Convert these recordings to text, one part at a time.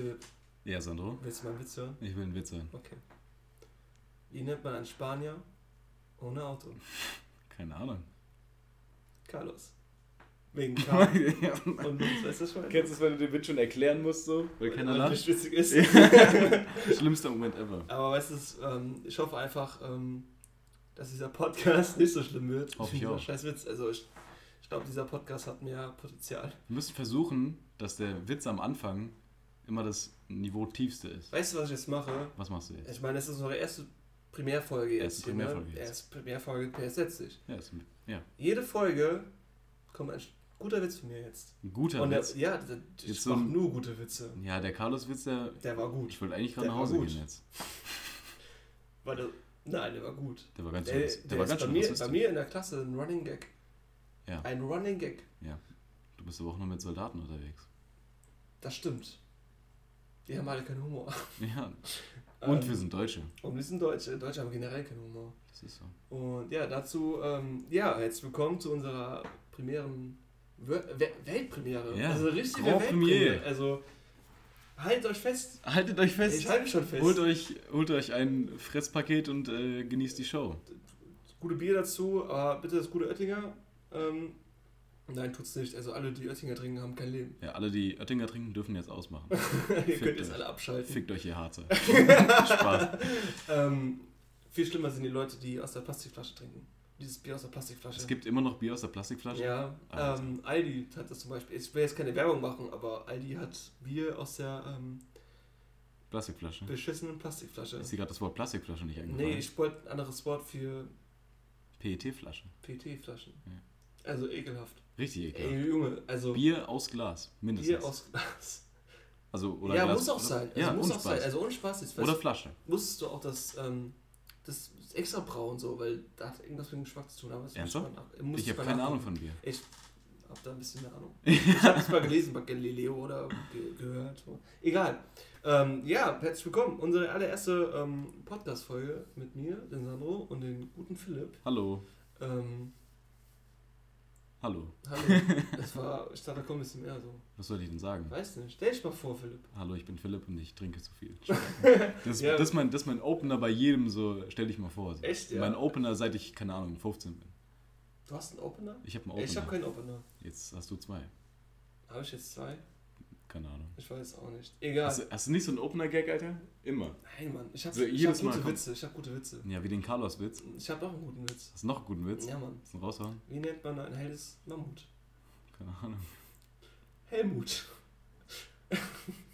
Philipp, Ja, Sandro. willst du mal einen Witz hören? Ich will einen Witz hören. Okay. Wie nennt man einen Spanier ohne Auto? Keine Ahnung. Carlos. Wegen K. ja. Und du weißt das schon? Kennst du es, wenn du den Witz schon erklären musst, so? Weil keiner Weil lacht? nicht witzig ist. Schlimmster Moment ever. Aber weißt du, ähm, ich hoffe einfach, ähm, dass dieser Podcast nicht so schlimm wird. Hoffe ich Dieser auch. Scheiß Witz. Also ich, ich glaube, dieser Podcast hat mehr Potenzial. Wir müssen versuchen, dass der Witz am Anfang immer das Niveau tiefste ist. Weißt du, was ich jetzt mache? Was machst du jetzt? Ich meine, das ist unsere erste Primärfolge jetzt. Erste hier, ne? Primärfolge jetzt. Erste Primärfolge PS setzt sich. Ja, ist ja. Jede Folge kommt ein guter Witz von mir jetzt. ein guter Und der, Witz. ja, der, ich Jetzt so mach ein- nur gute Witze. Ja, der Carlos-Witz, der. Der war gut. Ich wollte eigentlich gerade nach Hause gehen jetzt. War der, nein, der war gut. Der war ganz Der, schön. der, Der war ganz bei, schön mir, bei rassistisch. mir in der Klasse ein Running Gag. Ja. Ein Running Gag. Du bist aber auch nur mit Soldaten unterwegs. Das stimmt. Die haben alle keinen Humor. Ja. Und Ähm, wir sind Deutsche. Und wir sind Deutsche. Deutsche haben generell keinen Humor. Das ist so. Und ja, dazu, ähm, ja, herzlich willkommen zu unserer primären Weltpremiere. Ja, Also richtige Grand Weltpremiere. Premiere. Also haltet euch fest. Haltet euch fest. Ich halte mich schon fest. Holt euch, holt euch ein Fresspaket und äh, genießt die Show. Gute Bier dazu, aber bitte das gute Oettinger. Ähm, nein, tut's nicht. Also alle, die Oettinger trinken, haben kein Leben. Ja, alle, die Oettinger trinken, dürfen jetzt ausmachen. Ihr könnt jetzt euch. alle abschalten. Fickt euch, ihr Harzer. Spaß. Ähm, viel schlimmer sind die Leute, die aus der Plastikflasche trinken. Dieses Bier aus der Plastikflasche. Es gibt immer noch Bier aus der Plastikflasche. Ja, Alter. ähm, Aldi hat das zum Beispiel. Ich will jetzt keine Werbung machen, aber Aldi hat Bier aus der ähm, Plastikflasche. beschissenen Plastikflasche. Ist dir gerade das Wort Plastikflasche nicht eingefallen? Nee, ich wollte ein anderes Wort für PET-Flasche. PET-Flaschen. Ja. Also ekelhaft. Richtig ekelhaft. Ey, Junge, also Bier aus Glas, mindestens. Bier aus Glas. also, oder ja, Glas, muss auch oder, sein. Also Ja, muss auch sein. Also ohne Spaß jetzt. oder Flasche. wusstest du auch, dass ähm, das extra braun so, weil da hat irgendwas mit dem Geschmack zu tun. Aber das muss Ernsthaft? muss Ich habe keine Ahnung von Bier. Ich hab da ein bisschen mehr Ahnung. Ich habe es mal gelesen bei Galileo oder ge gehört. Egal. Ähm, ja, herzlich willkommen. Unsere allererste ähm, Podcast-Folge mit mir, den Sandro und den guten Philipp. Hallo. Ähm, Hallo. hallo. das war, ich dachte, da kommt ein bisschen mehr so. Was soll ich denn sagen? Weiß nicht. Stell dich mal vor, Philipp. Hallo, ich bin Philipp und ich trinke zu viel. Das, Ja. das, ist, mein, das ist mein Opener bei jedem, so stell dich mal vor. So. Echt, ja? Mein Opener, seit ich, keine Ahnung, 15 bin. Du hast einen Opener? Ich habe einen Opener. Ich habe keinen Opener. Jetzt hast du zwei. Habe ich jetzt zwei? Keine Ahnung. Ich weiß auch nicht. Egal. Hast, du- hast du nicht so einen Opener-Gag, Alter? Immer. Nein, Mann. Ich habe So, ich hab Mal gute kommt- Witze. Ich habe gute Witze. Ja, wie den Carlos-Witz. Ich habe auch einen guten Witz. Hast du noch einen guten Witz? Ja, Mann. Hast du einen raushauen? Wie nennt man ein helles Mammut? Keine Ahnung. Helmut.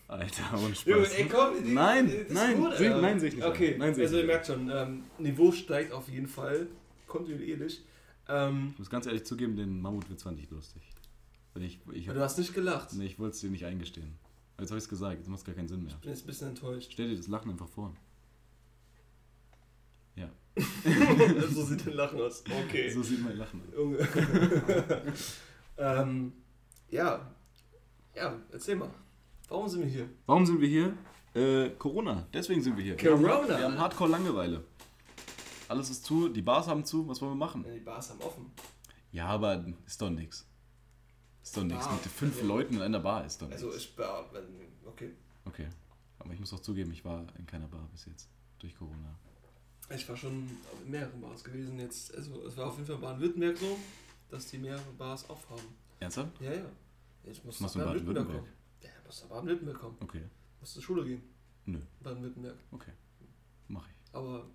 Alter, ohne Spaß. Junge, ey, komm, die- Nein, ist nein, gut, seh- nein, sehe ich nicht. Okay, Nein, also ihr merkt schon, ähm, Niveau steigt auf jeden Fall. Kontinuierlich. Ähm, Ich muss ganz ehrlich zugeben, den Mammutwitz fand ich lustig. Ich, ich, du hast nicht gelacht. nee, ich wollte es dir nicht eingestehen. Jetzt habe ich es gesagt, jetzt macht es gar keinen Sinn mehr. Ich bin jetzt ein bisschen enttäuscht. Stell dir das Lachen einfach vor. Ja, so sieht dein Lachen aus. Okay. so sieht mein Lachen aus. Ähm, ja. Ja, erzähl mal. Warum sind wir hier? Warum sind wir hier? Äh, Corona, deswegen sind wir hier. Corona. wir haben Hardcore Langeweile. Alles ist zu, die Bars haben zu, was wollen wir machen? Ja, die Bars haben offen. Ja, aber ist doch nix. Ist doch. Bar. Mit fünf Also- Leuten in einer Bar ist doch nix. Also ich wenn- okay. Okay. Aber ich muss auch zugeben, ich war in keiner Bar bis jetzt. Durch Corona. Ich war schon in mehreren Bars gewesen jetzt. Also es war auf jeden Fall in Baden-Württemberg so, dass die mehrere Bars aufhaben. Ernsthaft? Ja, ja. Ich muss Was machst du nach in Baden-Württemberg? kommen. Ja, ich muss nach Baden-Württemberg kommen. Okay. Muss zur Schule gehen. Nö. Baden-Württemberg. Okay. Mach ich. Aber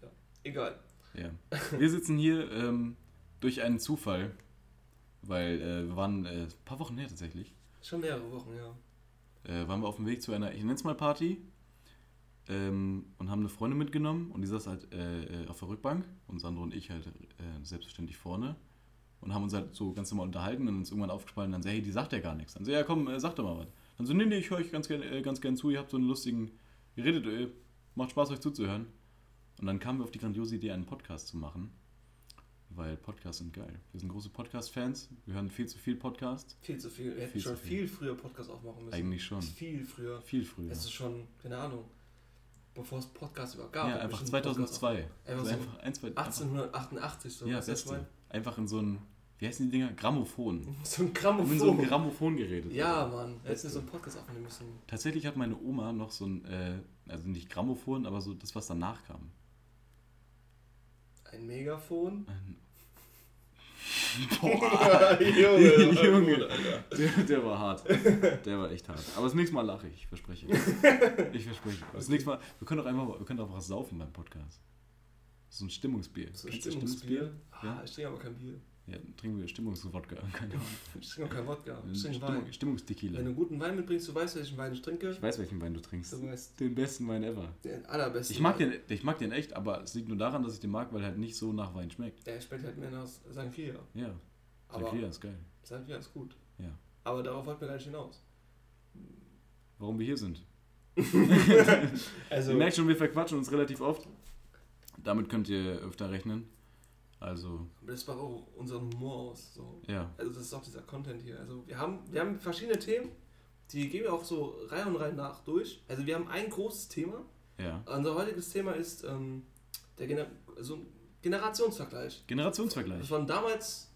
ja, egal. Ja. Wir sitzen hier ähm, durch einen Zufall, weil äh, wir waren äh, ein paar Wochen her tatsächlich, Schon mehrere Wochen, ja. äh, waren wir auf dem Weg zu einer, ich nenne es mal Party ähm, und haben eine Freundin mitgenommen und die saß halt äh, äh, auf der Rückbank und Sandro und ich halt äh, selbstverständlich vorne und haben uns halt so ganz normal unterhalten und uns irgendwann aufgefallen und dann so, hey, die sagt ja gar nichts. Dann so, ja komm, sag doch mal was. Dann so, nee, nee, ich höre euch ganz gern, ganz gern zu, ihr habt so einen lustigen, ihr redet, macht Spaß euch zuzuhören. Und dann kamen wir auf die grandiose Idee, einen Podcast zu machen. Weil Podcasts sind geil. Wir sind große Podcast-Fans. Wir hören viel zu viel Podcast. Viel zu viel. Wir hätten Viel schon viel. viel früher Podcast aufmachen müssen. Eigentlich schon. Viel früher. Viel früher. Es ist schon, keine Ahnung, bevor es Podcast überhaupt gab. Ja, einfach bestimmt Podcast 2002. Einfach Also so einfach ein, zwei, 1888 so. ja, weißt du, was ich beste. meine? Einfach in so ein wie heißen die Dinger? Grammophon. So ein Wir Grammophon. in so ein Grammophon geredet. ja, Mann. Hättest du so einen Podcast aufnehmen müssen. Tatsächlich hat meine Oma noch so ein, äh, also nicht Grammophon, aber so das, was danach kam. Ein Megafon. Ein Junge, Junge. Der, der war hart. Der war echt hart. Aber das nächste Mal lache ich, ich verspreche. Ich verspreche. Das nächste Mal, wir können doch einfach, wir können doch was saufen beim Podcast. So ein Stimmungsbier. So ein du Stimmungsbier. Ah, Ja. Ich trinke aber kein Bier. Ja, trinken wir Stimmungswodka. Keine Ahnung. Ich trinke auch kein Wodka. Ich trinke Stimmung. Wenn du einen guten Wein mitbringst, du weißt, welchen Wein ich trinke. Ich weiß, welchen Wein du trinkst. Du weißt, Den besten Wein ever. den allerbesten. Ich mag, den, ich mag den echt, aber es liegt nur daran, dass ich den mag, weil er halt nicht so nach Wein schmeckt. Der schmeckt halt mehr nach Sangria. Ja, Sangria ist geil. Sangria ist gut. Ja. Aber darauf wollten wir gar nicht hinaus. Warum wir hier sind. Also, Ihr merkt schon, wir verquatschen uns relativ oft. Damit könnt ihr öfter rechnen. Also, das macht auch unseren Humor aus. So. ja. Also das ist auch dieser Content hier. Also wir haben, wir haben verschiedene Themen, die gehen wir auch so Reihe und Reihe nach durch. Also wir haben ein großes Thema. Ja. Unser heutiges Thema ist ähm, der Gener so ein Generationsvergleich. Generationsvergleich. Von damals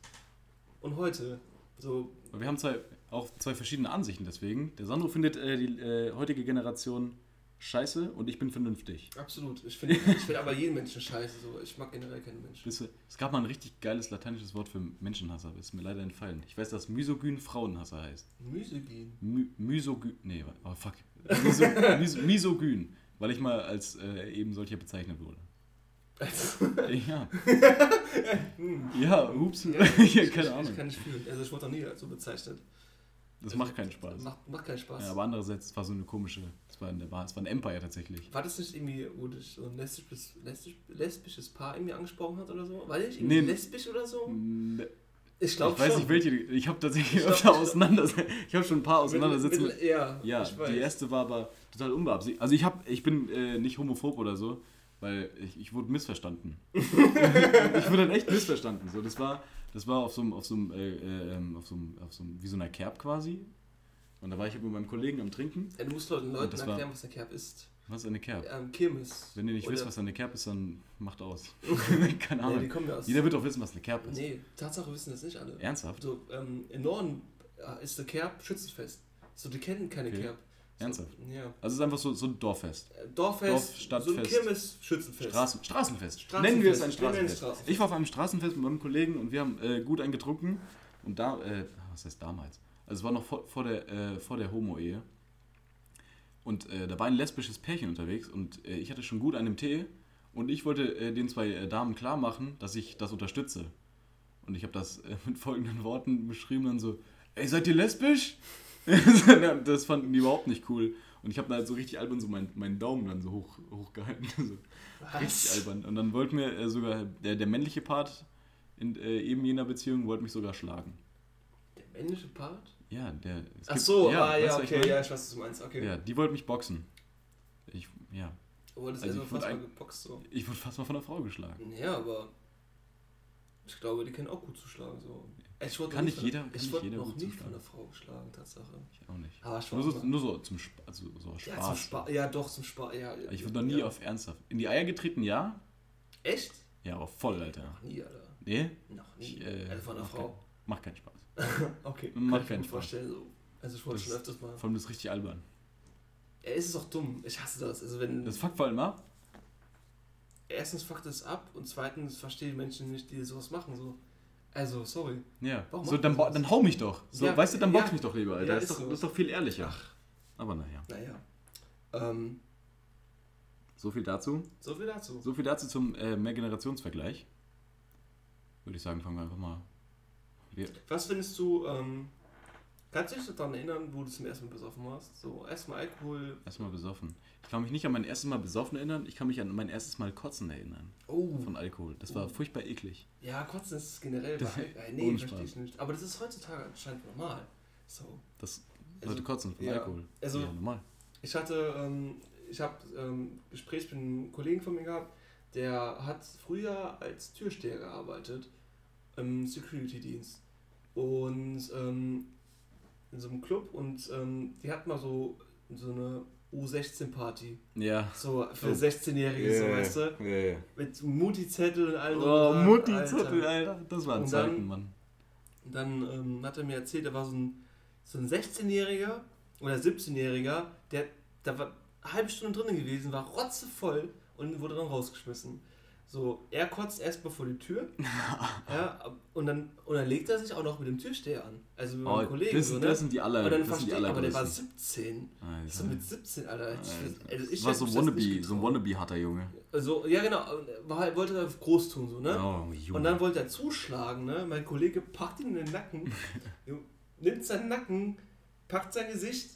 und heute. So, Aber Wir haben zwei, auch zwei verschiedene Ansichten deswegen. Der Sandro findet äh, die äh, heutige Generation scheiße und ich bin vernünftig. absolut. Ich finde ich find aber jeden Menschen scheiße. So. Ich mag generell keine Menschen. Wisst ihr, Es gab mal ein richtig geiles lateinisches Wort für Menschenhasser, aber ist mir leider entfallen. Ich weiß, dass Misogyn Frauenhasser heißt. Misogyn. My Misogyn. Nee, oh fuck. Miso Mis Misogyn. Weil ich mal als äh, eben solcher bezeichnet wurde. Ja. hm. Ja, ups. Ja, ich, ich, keine Ich Ahnung. kann nicht fühlen. Also ich wurde noch nie als so bezeichnet. Das macht keinen Spaß. Macht, macht keinen Spaß. Ja, aber andererseits, es war so eine komische, es war, eine, war, es war ein Empire tatsächlich. War das nicht irgendwie, wo dich so ein lesbisches, lesbisch, lesbisches Paar irgendwie angesprochen hat oder so? War der nicht irgendwie Nee. lesbisch oder so? Ne, Ich Ich glaube weiß schon. nicht welche, ich habe tatsächlich Ich öfter ich- Auseinandersetzungen, ich habe schon ein paar Auseinandersetzungen. mit- Ja, Ja, ich weiß. die erste war aber total unbeabsichtigt. Also ich, hab, ich bin äh, nicht homophob oder so, weil ich, ich wurde missverstanden. ich wurde dann echt missverstanden. So, das war, das war auf so einem, auf so einem, äh, äh, ähm, auf so einem, auf so einem, wie so einer Kerb quasi. Und da war ich mit meinem Kollegen am Trinken. Ja, du musst Leuten, Leuten das war- erklären, was der Kerb ist. Was ist eine Kerb? Ähm, Kirmes. Wenn ihr nicht Oder- wisst, was eine Kerb ist, dann macht aus. Keine Nee, die Ahnung. kommen ja aus. Jeder wird doch wissen, was eine Kerb ist. Nee, Tatsache wissen das nicht alle. Ernsthaft? So, ähm, Im Norden äh, ist der Kerb Schützenfest. So, die kennen keine Okay. Kerb. Ernsthaft? Ja. Also es ist einfach so, so ein Dorffest. Äh, Dorffest, Dorf, so ein Stadtfest. Kirmes Schützenfest. Straßen, Straßenfest. Straßenfest. Nennen wir es ein Straßenfest. Straßenfest. Ich war auf einem Straßenfest mit meinem Kollegen und wir haben äh, gut einen getrunken. Und da, äh, was heißt damals? Also es war noch vor, vor der, äh, vor der Homo-Ehe. Und äh, da war ein lesbisches Pärchen unterwegs und äh, ich hatte schon gut einen Tee und ich wollte den zwei Damen klar machen, dass ich das unterstütze. Und ich habe das mit folgenden Worten beschrieben, dann so, ey, seid ihr lesbisch? das fanden die überhaupt nicht cool. Und ich habe da halt so richtig albern so meinen, meinen Daumen dann so hoch, hochgehalten. So. Richtig albern. Und dann wollte mir äh, sogar der, der männliche Part in äh, eben jener Beziehung wollte mich sogar schlagen. Der männliche Part? Ja, der. es Ach gibt- so, ah, weißt ja, was ich okay, meine? ja, ich weiß, was du meinst. Okay. Ja, die wollte mich boxen. Ich, ja, Du wolltest Also also fast mal ein- geboxt so. ich wurde fast mal von einer Frau geschlagen. Ja, aber ich glaube, die können auch gut zuschlagen. So. Ich wurde Kann noch nicht jeder- von, kann ich wurde jeder noch nie von einer Frau geschlagen, Tatsache. Ich auch nicht. Aber ich Nur so, nur so zum Sp also so aus ja, Spaß. zum Spaß. Ja, doch, zum Spaß. Ja, Ich wurde noch nie ja. auf ernsthaft. In die Eier getreten, ja. Echt? Ja, aber voll, Alter. Noch nie, Alter. Nee? Noch nie. Ich, äh, also von einer mach Frau. Macht keinen Spaß. Okay, Macht kann ich mir keinen Spaß. vorstellen. So. Also ich wollte Das- schon öfters mal. Vor allem das ist richtig albern. Ja, es ist auch dumm. Ich hasse das. Also wenn Das fuckt vor allem ab. erstens fuckt es ab und zweitens verstehe ich Menschen nicht, die sowas machen. So. Also, sorry. Ja. Warum so, dann, dann hau mich doch. So, Ja, weißt du, dann box ja. mich doch lieber, Alter. Ja, das, ist doch, so. das ist doch viel ehrlicher. Aber naja. Naja. Ähm, So viel dazu. so viel dazu. So viel dazu zum äh, Mehrgenerationsvergleich. Würde ich sagen, fangen wir einfach mal. Was findest du, ähm, kannst du dich daran erinnern, wo du zum ersten Mal besoffen warst? So, erstmal Alkohol. erstmal besoffen. Ich kann mich nicht an mein erstes Mal besoffen erinnern, ich kann mich an mein erstes Mal kotzen erinnern. Oh. Von Alkohol. Das war Oh. furchtbar eklig. Ja, Kotzen ist generell Das- bei äh, Nee, verstehe ich nicht. Aber das ist heutzutage anscheinend normal. So. Das Also, Leute kotzen von ja, Alkohol. also- ja, normal. Ich hatte, ähm, ich habe ähm, Gespräch mit einem Kollegen von mir gehabt, der hat früher als Türsteher gearbeitet im Security-Dienst und ähm, in so einem Club und ähm, die hatten mal so, so eine U16-Party, Ja. so für Oh. 16-Jährige, so weißt du, mit Mutti-Zettel und allem. Oh, und dran, Mutti, Alter. Alter. Das waren Und Zeiten, dann- Mann. Und dann ähm, hat er mir erzählt, da war so ein, so ein 16-Jähriger oder 17-Jähriger, der da war eine halbe Stunde drinnen gewesen, war rotzevoll und wurde dann rausgeschmissen. So, er kotzt erstmal vor die Tür. ja, und dann, und dann legt er sich auch noch mit dem Türsteher an. Also mit Oh, meinem Kollegen. das, so, das ne? sind die aller, und dann das verstehe ich, aber der war allergrößten. 17. Alter. So mit 17, Alter. Ich, Alter. also ich Das war so das Wannabe, so ein getraut. Wannabe harter Junge. Also, ja genau, war halt, wollte er groß tun, so, ne? Oh, Junge. Und dann wollte er zuschlagen, ne? Mein Kollege packt ihn in den Nacken, nimmt seinen Nacken, packt sein Gesicht,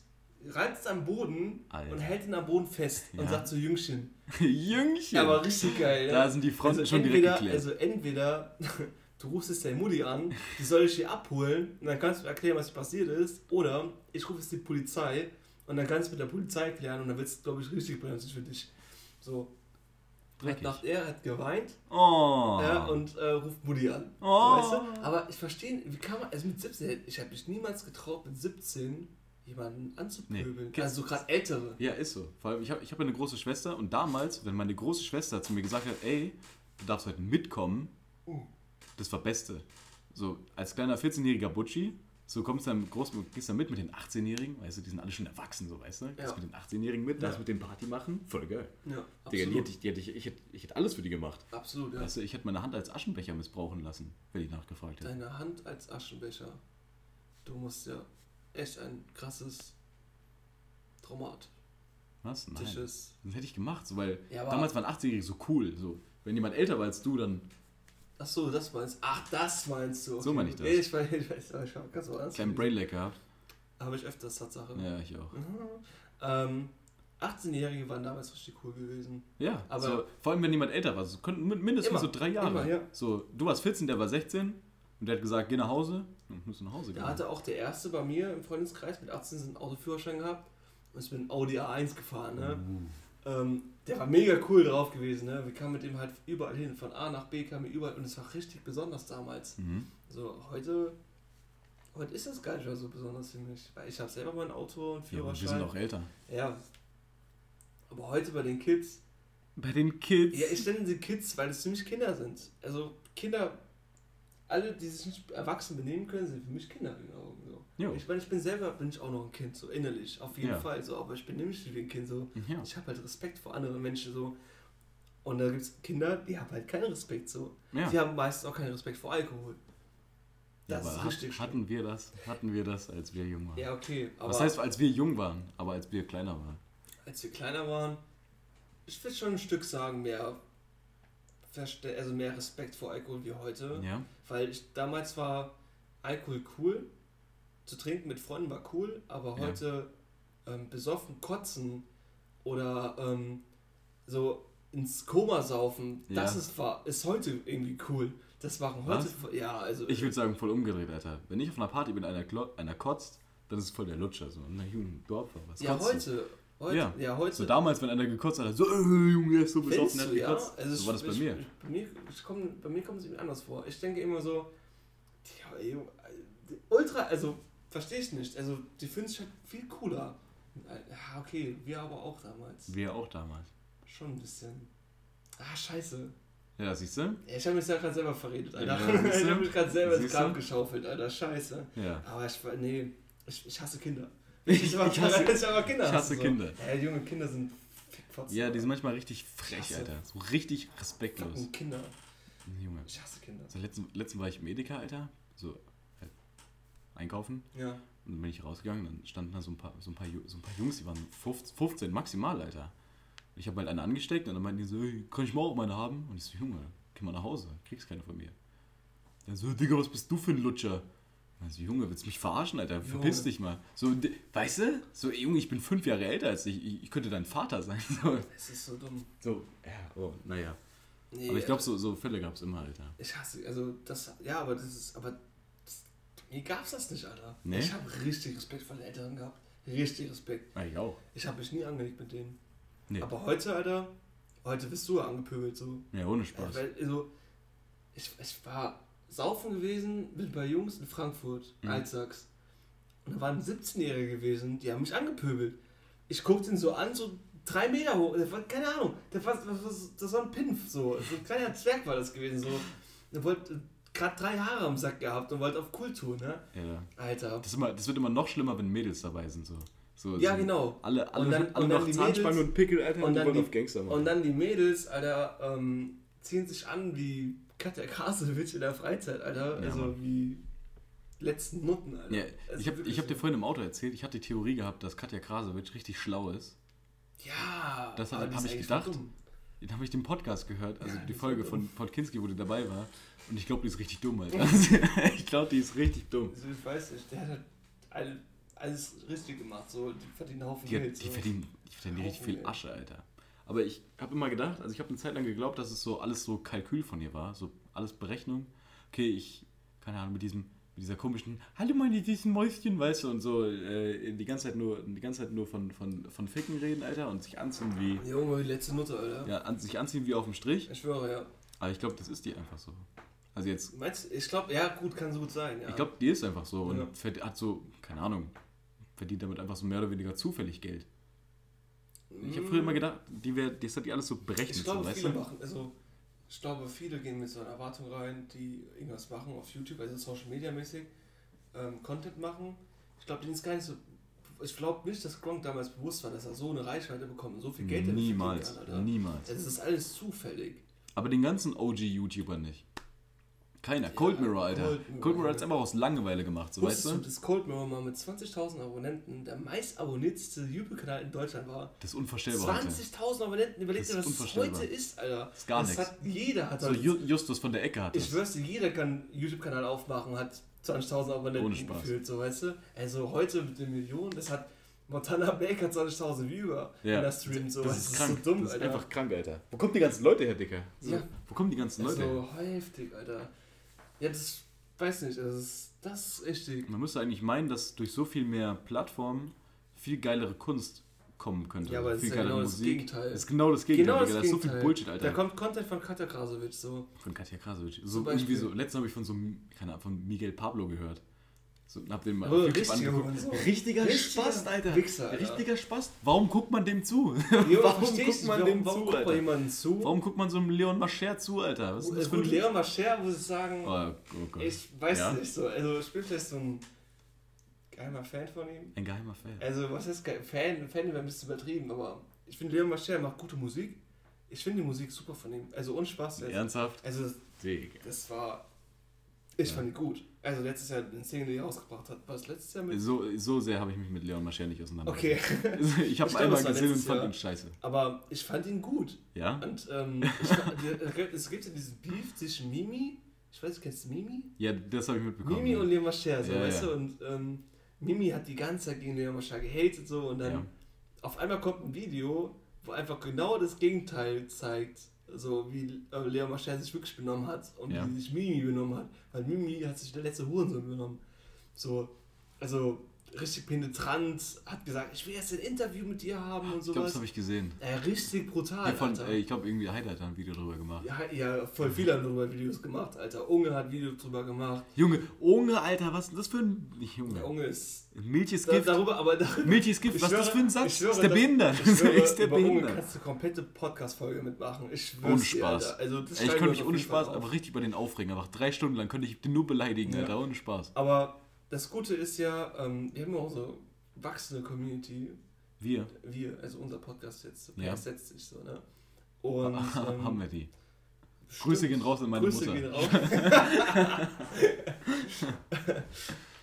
reizt am Boden Alter. und hält ihn am Boden fest und Ja. sagt so Jüngchen. Jüngchen. Aber richtig geil? Da sind die Fronten also schon direkt entweder, geklärt. Also entweder du rufst jetzt deine Mutti an, die soll dich hier abholen und dann kannst du erklären, was passiert ist, oder ich rufe jetzt die Polizei und dann kannst du mit der Polizei klären und dann wird es, glaube ich, richtig brenzlig für dich. So. Dreckig. Dachte er, hat geweint Oh. ja, und äh, ruft Mutti an. Oh. Weißt du? Aber ich verstehe, wie kann man, also mit 17, ich habe mich niemals getraut, mit 17 jemanden anzupöbeln. Nee. Also so gerade ältere. Ja, ist so. Vor allem, ich habe ich hab eine große Schwester und damals, wenn meine große Schwester zu mir gesagt hat, ey, du darfst heute mitkommen, Uh. das war Beste. So, als kleiner 14-jähriger Butchi, so kommst du dann groß, gehst dann mit mit den 18-Jährigen, weißt du, die sind alle schon erwachsen, so, weißt du? Gehst Ja. mit den 18-Jährigen mit, Ja. darfst mit denen Party machen, voll geil. Ja, Digga, absolut. die hätte ich, die hätte ich, ich, hätte, ich hätte alles für die gemacht. absolut, ja. Weißt du, ich hätte meine Hand als Aschenbecher missbrauchen lassen, wenn ich nachgefragt hätte. Deine Hand als Aschenbecher. Du musst ja echt ein krasses Traumat. Was? Nein. Tisches. Das hätte ich gemacht, so, weil Ja, damals waren 18-Jährige so cool. So. Wenn jemand älter war als du, dann Ach so, das meinst du. Ach, das meinst du. So meine ich das. Ich weiß, ich weiß, ich weiß ganz woanders. kleinen Brainlag gehabt. Habe ich öfters Tatsache. Ja, ich auch. Mhm. Ähm, 18-Jährige waren damals richtig cool gewesen. Ja, Aber- so, vor allem wenn jemand älter war, so, mindestens Immer, so drei Jahre. immer, ja. So, du warst 14, der war 16 und der hat gesagt, geh nach Hause. Musst du nach Hause gehen. Da hatte auch der erste bei mir im Freundeskreis mit 18 einen Autoführerschein gehabt und ist mit einem Audi A1 gefahren. Ne? Uh. Ähm, der war mega cool drauf gewesen. Ne? Wir kamen mit dem halt überall hin. Von A nach B kamen wir überall und es war richtig besonders damals. Mhm. So, heute, heute ist das gar nicht mehr so besonders für mich. Weil ich habe selber mein Auto und Ja, aber wir Führerschein. sind auch älter. Ja. Aber heute bei den Kids, Bei den Kids. ja, ich nenne sie Kids, weil es ziemlich Kinder sind. Also Kinder, alle, die sich nicht erwachsen benehmen können, sind für mich Kinder in den Augen. So. Ich meine, ich bin selber, bin ich auch noch ein Kind, so innerlich, auf jeden Ja. Fall. So, aber ich bin nämlich wie ein Kind so. ja. Ich habe halt Respekt vor anderen Menschen so. Und da gibt es Kinder, die haben halt keinen Respekt so. ja. Die haben meistens auch keinen Respekt vor Alkohol. Ja, Das aber ist hat, hatten wir das? Hatten wir das, als wir jung waren? Ja, okay. Aber Was heißt, als wir jung waren, aber als wir kleiner waren? als wir kleiner waren, ich würde schon ein Stück sagen, mehr, Verste also mehr Respekt vor Alkohol wie heute. Ja. Weil ich, damals war Alkohol cool, zu trinken mit Freunden war cool, aber Ja. heute ähm, besoffen kotzen oder ähm, so ins Koma saufen, Ja. das ist, war, ist heute irgendwie cool. Das machen heute, ja, also Ich würde sagen, voll umgedreht, Alter. Wenn ich auf einer Party bin, einer, einer kotzt, dann ist es voll der Lutscher. So, na Junge, Dorfer, was ja, kotzt du? heute, heute, Ja. ja, heute. So damals, wenn einer gekotzt hat, so, äh, Junge, so besoffen, hat du, ja? gekotzt. Also so war das bei ich, mir. Bei mir, komm, bei mir kommt es irgendwie anders vor. Ich denke immer so, ja, ey, die ultra, also verstehe ich nicht. Also die finden sich halt viel cooler. Ja, okay, wir aber auch damals. Wir auch damals. Schon ein bisschen. Ah, scheiße. Ja, siehst du? Ich habe mich ja gerade selber verredet, Alter. Ja, ich habe mich gerade selber ins Grab geschaufelt, Alter. Scheiße. Ja. Aber ich, nee, ich, ich hasse Kinder. Ich, Ich, hasse, ich aber Kinder ich hasse so. Kinder. Ja, junge Kinder sind Fickfotzen. Ja, die sind manchmal richtig frech, Alter. So richtig respektlos. Fucking Kinder. Junge. Ich hasse Kinder. So, letzten, letzten war ich im Edeka, Alter. So, halt, einkaufen. Ja. Und dann bin ich rausgegangen, dann standen da so ein paar, so ein paar, so ein paar Jungs, die waren 15, 15 maximal, Alter. Ich habe halt eine angesteckt und dann meinten die so, hey, kann ich mal auch meine haben? Und ich so, Junge, geh mal nach Hause, kriegst keine von mir. Dann so, Digga, was bist du für ein Lutscher? Und ich so, Junge, willst du mich verarschen, Alter? Verpiss Junge. dich mal. So, weißt du? So, Junge, ich bin fünf Jahre älter als dich, ich, ich könnte dein Vater sein. So, Es ist so dumm. so ja, oh, naja. Nee, Aber ich glaube, so, so Fälle gab es immer, Alter. Ich hasse, also das, ja, aber das ist, aber das, mir gab's das nicht, Alter. Nee? Ich habe richtig Respekt vor den Älteren gehabt. Richtig Respekt. Ja, ich auch. Ich habe mich nie angelegt mit denen. Nee. Aber heute, Alter, heute bist du angepöbelt so. Ja, ohne Äh, Spaß. weil, also, ich, ich war saufen gewesen mit ein paar Jungs in Frankfurt, Mhm. Altsachs. Und da waren 17-Jährige gewesen, die haben mich angepöbelt. Ich guckte ihn so an, so drei Meter hoch, war, keine Ahnung, das war, das das war ein Pinf, so. So ein kleiner Zwerg war das gewesen, so. Er wollte, gerade drei Haare am Sack gehabt und wollte auf cool tun, ne? Ja. Alter. Das, immer, das wird immer noch schlimmer, wenn Mädels dabei sind. So. So, Ja, so genau. Alle, alle, Und dann- alle und dann die und Pickel, Alter, und die dann wollen die- auf Gangster machen. Und dann die Mädels, Alter, ähm, ziehen sich an wie Katja Krasowitsch in der Freizeit, Alter. Ja, also Mann. wie letzten Nutten, Alter. ja, Also ich habe hab dir vorhin im Auto erzählt, ich hatte die Theorie gehabt, dass Katja Krasowitsch richtig schlau ist. Ja, Das aber hab- ich gedacht. Dann habe ich den Podcast gehört, also Ja, die Folge von. Podkinski, wo die dabei war. Und ich glaube, die ist richtig dumm, Alter. ich glaube, die ist richtig dumm. Also ich weiß nicht, der hat halt all- alles richtig gemacht, so, die verdienen einen Haufen Die, Geld. die so. verdienen, die verdienen richtig viel Geld. Asche, Alter. Aber ich habe immer gedacht, also ich habe eine Zeit lang geglaubt, dass es so alles so Kalkül von ihr war, so alles Berechnung. Okay, ich, keine Ahnung, mit diesem, mit dieser komischen, hallo meine diesen Mäuschen, weißt du, und so äh, die ganze Zeit nur, die ganze Zeit nur von, von, von Ficken reden, Alter, und sich anziehen wie, Junge, die letzte Nutte, Alter. ja, an, sich anziehen wie auf dem Strich. Ich schwöre, ja. Aber ich glaube, das ist die einfach so. Also jetzt, Meinst du, ich glaube, ja, gut, kann so gut sein, ja. ich glaube, die ist einfach so und Ja. verd- hat so, keine Ahnung, verdient damit einfach so mehr oder weniger zufällig Geld. Ich habe früher immer gedacht, die wär, das hat die alles so berechnet, Ich glaube, so, weißt viele du? machen, also ich glaube, viele gehen mit so einer Erwartung rein, die irgendwas machen auf YouTube, also Social Media mäßig, ähm, Content machen. Ich glaube, denen ist gar nicht so. Ich glaube nicht, dass Gronk damals bewusst war, dass er so eine Reichweite bekommt und so viel Geld Niemals, kann, niemals. Es ist alles zufällig. Aber den ganzen OG-YouTuber nicht. Keiner. Cold Mirror, Alter. Cold Cold Mirror, hat es einfach aus Langeweile gemacht, so weißt du, du? dass Cold Mirror mal mit 20.000 Abonnenten der meist abonniertste YouTube-Kanal in Deutschland war? Das ist unvorstellbar, Alter. 20.000 Abonnenten, überleg Das dir, ist was unvorstellbar. heute ist, Alter. Das ist gar das nichts. Hat, jeder hat So Ju- Justus von der Ecke hat Ich das. schwör's dir, jeder kann YouTube-Kanal aufmachen, hat 20.000 Abonnenten gefühlt, so weißt du. Also heute mit den Millionen, das hat Montana Black hat 20.000 Viewer, Ja. wenn er streamt, so das ist du, krank. so dumm, das ist Alter. einfach krank, Alter. Wo kommen die ganzen Leute her, Dicker? So, Ja. Wo kommen die ganzen Leute her? so heftig, Alter. Ja, das weiß nicht, das ist, das ist richtig. Man müsste eigentlich meinen, dass durch so viel mehr Plattformen viel geilere Kunst kommen könnte. Ja, aber viel ist ja genau das Gegenteil. Das ist genau das Gegenteil, Genau das Digga. Das ist so viel Gegenteil. Bullshit, Da Alter. kommt Content von Katja Krasowitsch, so. Von Katja Krasowitsch. So irgendwie so, letztens habe ich von so keine Ahnung, von Miguel Pablo gehört. So, hab den mal Oh, richtiger. Hurensohn. Richtiger, Richtiger Spaß, Alter. Wichser, Alter. Richtiger Spaß. Warum guckt man dem zu? Jo, warum guckt nicht, man warum, dem warum zu, guckt man zu? Warum guckt man so einem Leon Mascher zu, Alter? Was ist das Äh, Gut. Lehrer Mascher, muss ich sagen, Oh, oh Gott. ich weiß Ja? nicht so. Also ich bin vielleicht so ein geheimer Fan von ihm. Ein geheimer Fan. Also, was heißt geil? Fan? Fan wäre ein bisschen übertrieben, aber ich finde, Leon Mascher macht gute Musik. Ich finde die Musik super von ihm. Also, ohne Spaß. Also, Ernsthaft? also Digga. das war. Ich Ja. fand die gut. Also, letztes Jahr den Single, die er rausgebracht hat. War es letztes Jahr mit. So, so sehr habe ich mich mit Leon Mascher nicht Okay. auseinandergesetzt. Ich habe Ich ihn glaub, einmal gesehen und fand Jahr. ihn scheiße. Aber ich fand ihn gut. Ja? Und ähm, ich, es gibt ja diesen Beef zwischen Mimi. Ich weiß, kennst du Mimi? Ja, das habe ich mitbekommen. Mimi ja. und Leon Mascher, so, Ja, weißt du? Und ähm, Mimi hat die ganze Zeit gegen Leon Mascher gehatet so und dann auf einmal kommt ein Video, wo einfach genau das Gegenteil zeigt, so wie äh, Leon Mascher sich wirklich benommen hat und Ja. wie sich Mimi benommen hat. Weil Mimi hat sich der letzte Hurensohn benommen. So, also richtig penetrant, hat gesagt, ich will jetzt ein Interview mit dir haben und Ich glaube, das sowas. habe ich gesehen. Äh, richtig brutal, von, Alter. äh, ich glaube, irgendwie Heide hat ein Video drüber gemacht. Ja, ja, voll viele haben darüber Videos gemacht, Alter. Unge hat Videos drüber gemacht. Junge, Unge, Alter, was ist das für ein. Junge. Der Unge ist. Milch ist Da, Gift. darüber, aber darüber, Milch ist Gift, was ist das für ein Satz? schwöre, ist der behindert? Ich schwöre, ist der über Unge behindert? kannst du komplette Podcast-Folge mitmachen. Ich Ohne dir, Spaß. Alter. Also, das Ey, ich könnte mich ohne Spaß einfach richtig über den aufregen. Einfach drei Stunden lang könnte ich den nur beleidigen, Ja. Alter, ohne Spaß. Aber das Gute ist ja, ähm, wir haben ja auch so wachsende Community. Wir Wir, also unser Podcast jetzt, Ja. setzt sich so, ne? Und ähm, haben wir die. stimmt. Grüße gehen raus an meine Grüße Mutter. gehen raus.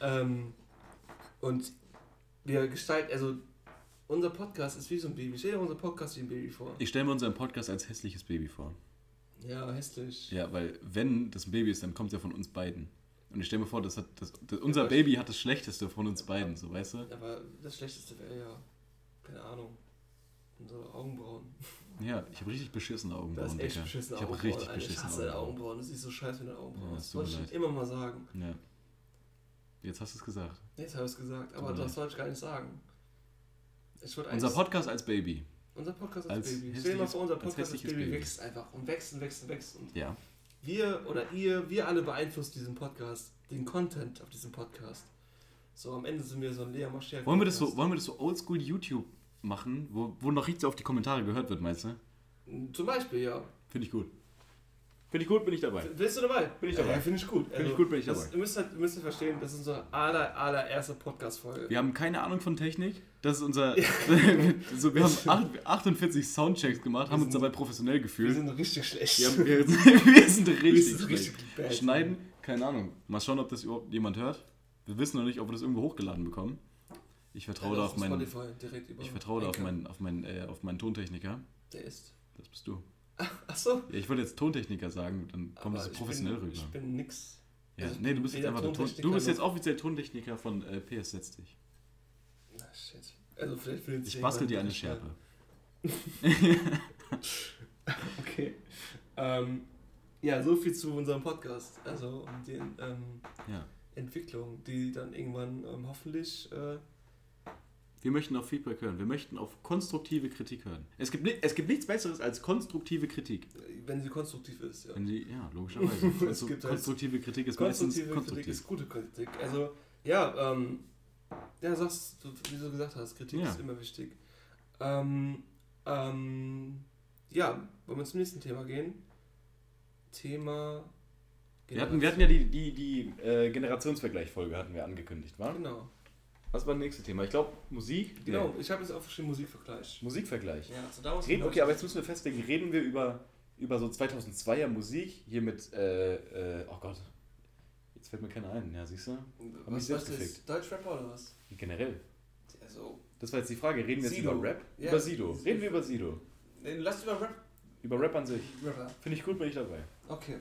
ähm, und wir gestalten, also unser Podcast ist wie so ein Baby. Stell dir unser Podcast wie ein Baby vor. Ich stelle mir unseren Podcast als hässliches Baby vor. Ja, hässlich. Ja, weil wenn das ein Baby ist, dann kommt es ja von uns beiden. Und ich stelle mir vor, das hat, das, das, unser Baby hat das Schlechteste von uns beiden, so weißt du? Aber das Schlechteste wäre ja, keine Ahnung, unsere Augenbrauen. Ja, ich habe richtig beschissene Das Augenbrauen, ist echt Digga. beschissene Ich habe Augenbrauen. richtig Alter. Ich beschissene hasse deine Augenbrauen. Augenbrauen. Das sieht so scheiße mit deinen Augenbrauen. Ja, das wollte ich immer mal sagen. Ja. Jetzt hast du es gesagt. Jetzt habe ich es gesagt, aber das leid. wollte ich gar nicht sagen. Ich Unser Podcast als Baby. Unser Podcast als, Als Baby. Stell dir mal vor, unser als Podcast als hässliches Baby, Baby. wächst einfach und wächst und wächst und wächst. Und Ja. Wir oder ihr, wir alle beeinflussen diesen Podcast, den Content auf diesem Podcast. So, am Ende sind wir so ein Lea Mascher. Wollen wir das so, wollen wir das so oldschool YouTube machen, wo, wo noch richtig auf die Kommentare gehört wird, meinst du? Zum Beispiel, ja. Finde ich gut. Finde ich gut, bin ich dabei. Bist du dabei? Bin ich dabei. Ja, finde ich gut. Also, Finde ich gut, bin ich das, dabei. Ihr müsst, halt, ihr müsst verstehen, das ist unsere aller, allererste Podcast-Folge. Wir haben keine Ahnung von Technik. Das ist unser. so, wir haben acht- 48 Soundchecks gemacht, haben uns sind- dabei professionell Wir gefühlt. sind richtig schlecht. Wir, haben, wir, wir sind Wir richtig, sind schlecht. richtig bad. Schneiden, keine Ahnung. Mal schauen, ob das überhaupt jemand hört. Wir wissen noch nicht, ob wir das irgendwo hochgeladen bekommen. Ich vertraue Ja, da auf meinen, ich vertraue da auf meinen, auf meinen, äh, auf meinen Tontechniker. Der ist. Das bist du. Achso. Ja, ich wollte jetzt Tontechniker sagen, dann kommt das so professionell bin, rüber. Ich bin nix. Ja, also nee, du bist jetzt einfach der Ton, Du bist jetzt offiziell Tontechniker von äh, PS Setz dich. Na shit. Also vielleicht will Ich bastel dir eine Schärpe. Okay. Ähm, ja, so viel zu unserem Podcast. Also um den ähm, Ja. Entwicklungen, die dann irgendwann ähm, hoffentlich. Äh, Wir möchten auf Feedback hören. Wir möchten auf konstruktive Kritik hören. Es gibt, es gibt nichts Besseres als konstruktive Kritik. wenn sie konstruktiv ist, ja. Wenn sie, ja, logischerweise. Es Also, halt- konstruktive Kritik ist Konstruktive meistens Kritik konstruktiv. ist gute Kritik. Also, ja, ähm, ja, sagst du, wie du gesagt hast, Kritik Ja. ist immer wichtig. Ähm, ähm, ja, wollen wir zum nächsten Thema gehen? Thema. Wir hatten, wir hatten ja die, die, die äh, Generationsvergleich-Folge hatten wir angekündigt, wa? Genau, Was war das nächste Thema? Ich glaube Musik. genau. Ich habe jetzt aufgeschrieben Musikvergleich. Musikvergleich. Ja, also damals Reden, okay, aber jetzt müssen wir festlegen, reden wir über, über so 2002er Musik, hier mit, äh, äh, oh Gott, jetzt fällt mir keiner ein, ja, siehst du? Was, mich was ist gefickt. Deutschrapper oder was? Generell. Also, Das war jetzt die Frage, reden wir jetzt Sido. über Rap? Ja. Über Sido. Reden wir über Sido. nee, lass über Rap. Über Rap an sich. Rapper. Finde ich gut, bin ich dabei. Okay.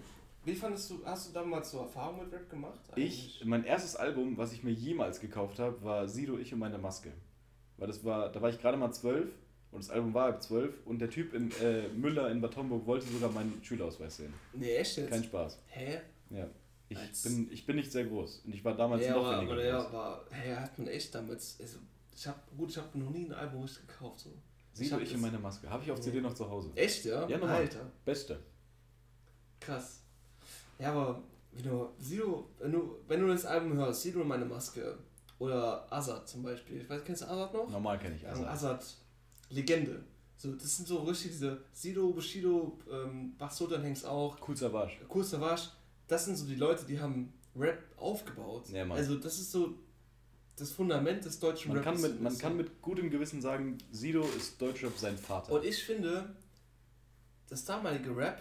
Wie fandest du, hast du damals so Erfahrung mit Rap gemacht? Ich, mein erstes Album, was ich mir jemals gekauft habe, war Sido, ich und meine Maske. Weil das war, da war ich gerade mal zwölf und das Album war ab zwölf und der Typ in äh, Müller in Bad Homburg wollte sogar meinen Schülerausweis sehen. Nee, echt jetzt? Kein Spaß. Hä? Ja. Ich Als- bin, ich bin nicht sehr groß und ich war damals ja, noch aber, weniger aber, groß. ja, aber hä, hat man echt damals. Also, ich hab, gut, ich habe noch nie ein Album richtig gekauft. So. Sido, hab ich das- und meine Maske. Habe ich auf. CD noch zu Hause. Echt, ja? Ja, normal. Alter, Beste. krass. Ja, aber wenn du, Sido, wenn du, wenn du das Album hörst, Sido und meine Maske oder Azad zum Beispiel. Ich weiß, kennst du Azad noch? Normal kenne ich also. Azad, Legende. So, das sind so richtig diese Sido, Bushido, ähm, Bach Sultan Hengst auch, Cool Savage. Kurs Savage. Das sind so die Leute, die haben Rap aufgebaut. Ja, also das ist so das Fundament des deutschen Man Raps. kann, mit, man kann mit gutem Gewissen sagen, Sido ist Deutschrap sein Vater. Und ich finde, das damalige Rap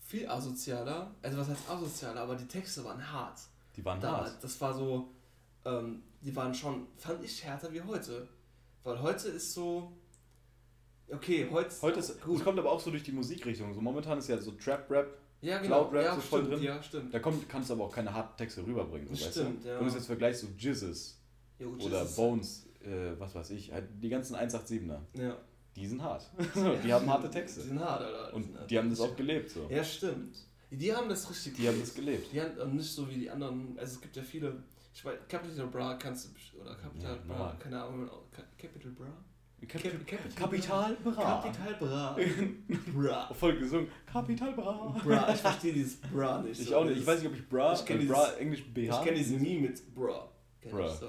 viel asozialer, also was heißt asozialer, aber die Texte waren hart. Die waren Da, hart. das war so, ähm, die waren schon, fand ich härter wie heute. Weil heute ist so, okay, heute, Heute ist, gut. es kommt aber auch so durch die Musikrichtung. So momentan ist ja so Trap-Rap, ja, genau, Cloud-Rap ja, so voll stimmt, drin. ja, stimmt. da kommt, kannst du aber auch keine harten Texte rüberbringen. So, weißt Stimmt, du? ja. Wenn du es jetzt vergleichst, so Jizzes Ja, oder Bones, äh, was weiß ich, halt die ganzen 187er, Ja. die sind hart. die haben harte Die Texte. sind hart, Alter. Und hart. die haben das auch gelebt. So. Ja, stimmt. Die haben das richtig Die haben das gelebt. Die haben nicht so wie die anderen, also es gibt ja viele, ich weiß, Capital Bra kannst du, oder Capital Ja, Bra, normal. keine Ahnung, Ca- Capital Bra? Cap Capital Kapital Bra. Capital Bra. Bra. Voll gesungen. Kapital Bra. Bra, ich verstehe dieses Bra nicht. Ich so. auch nicht. Ich weiß nicht, ob ich Bra, Ich kenn weil Bra dieses- Englisch Ich BH. kenne diese Nie mit Bra. Bra. Ich, so,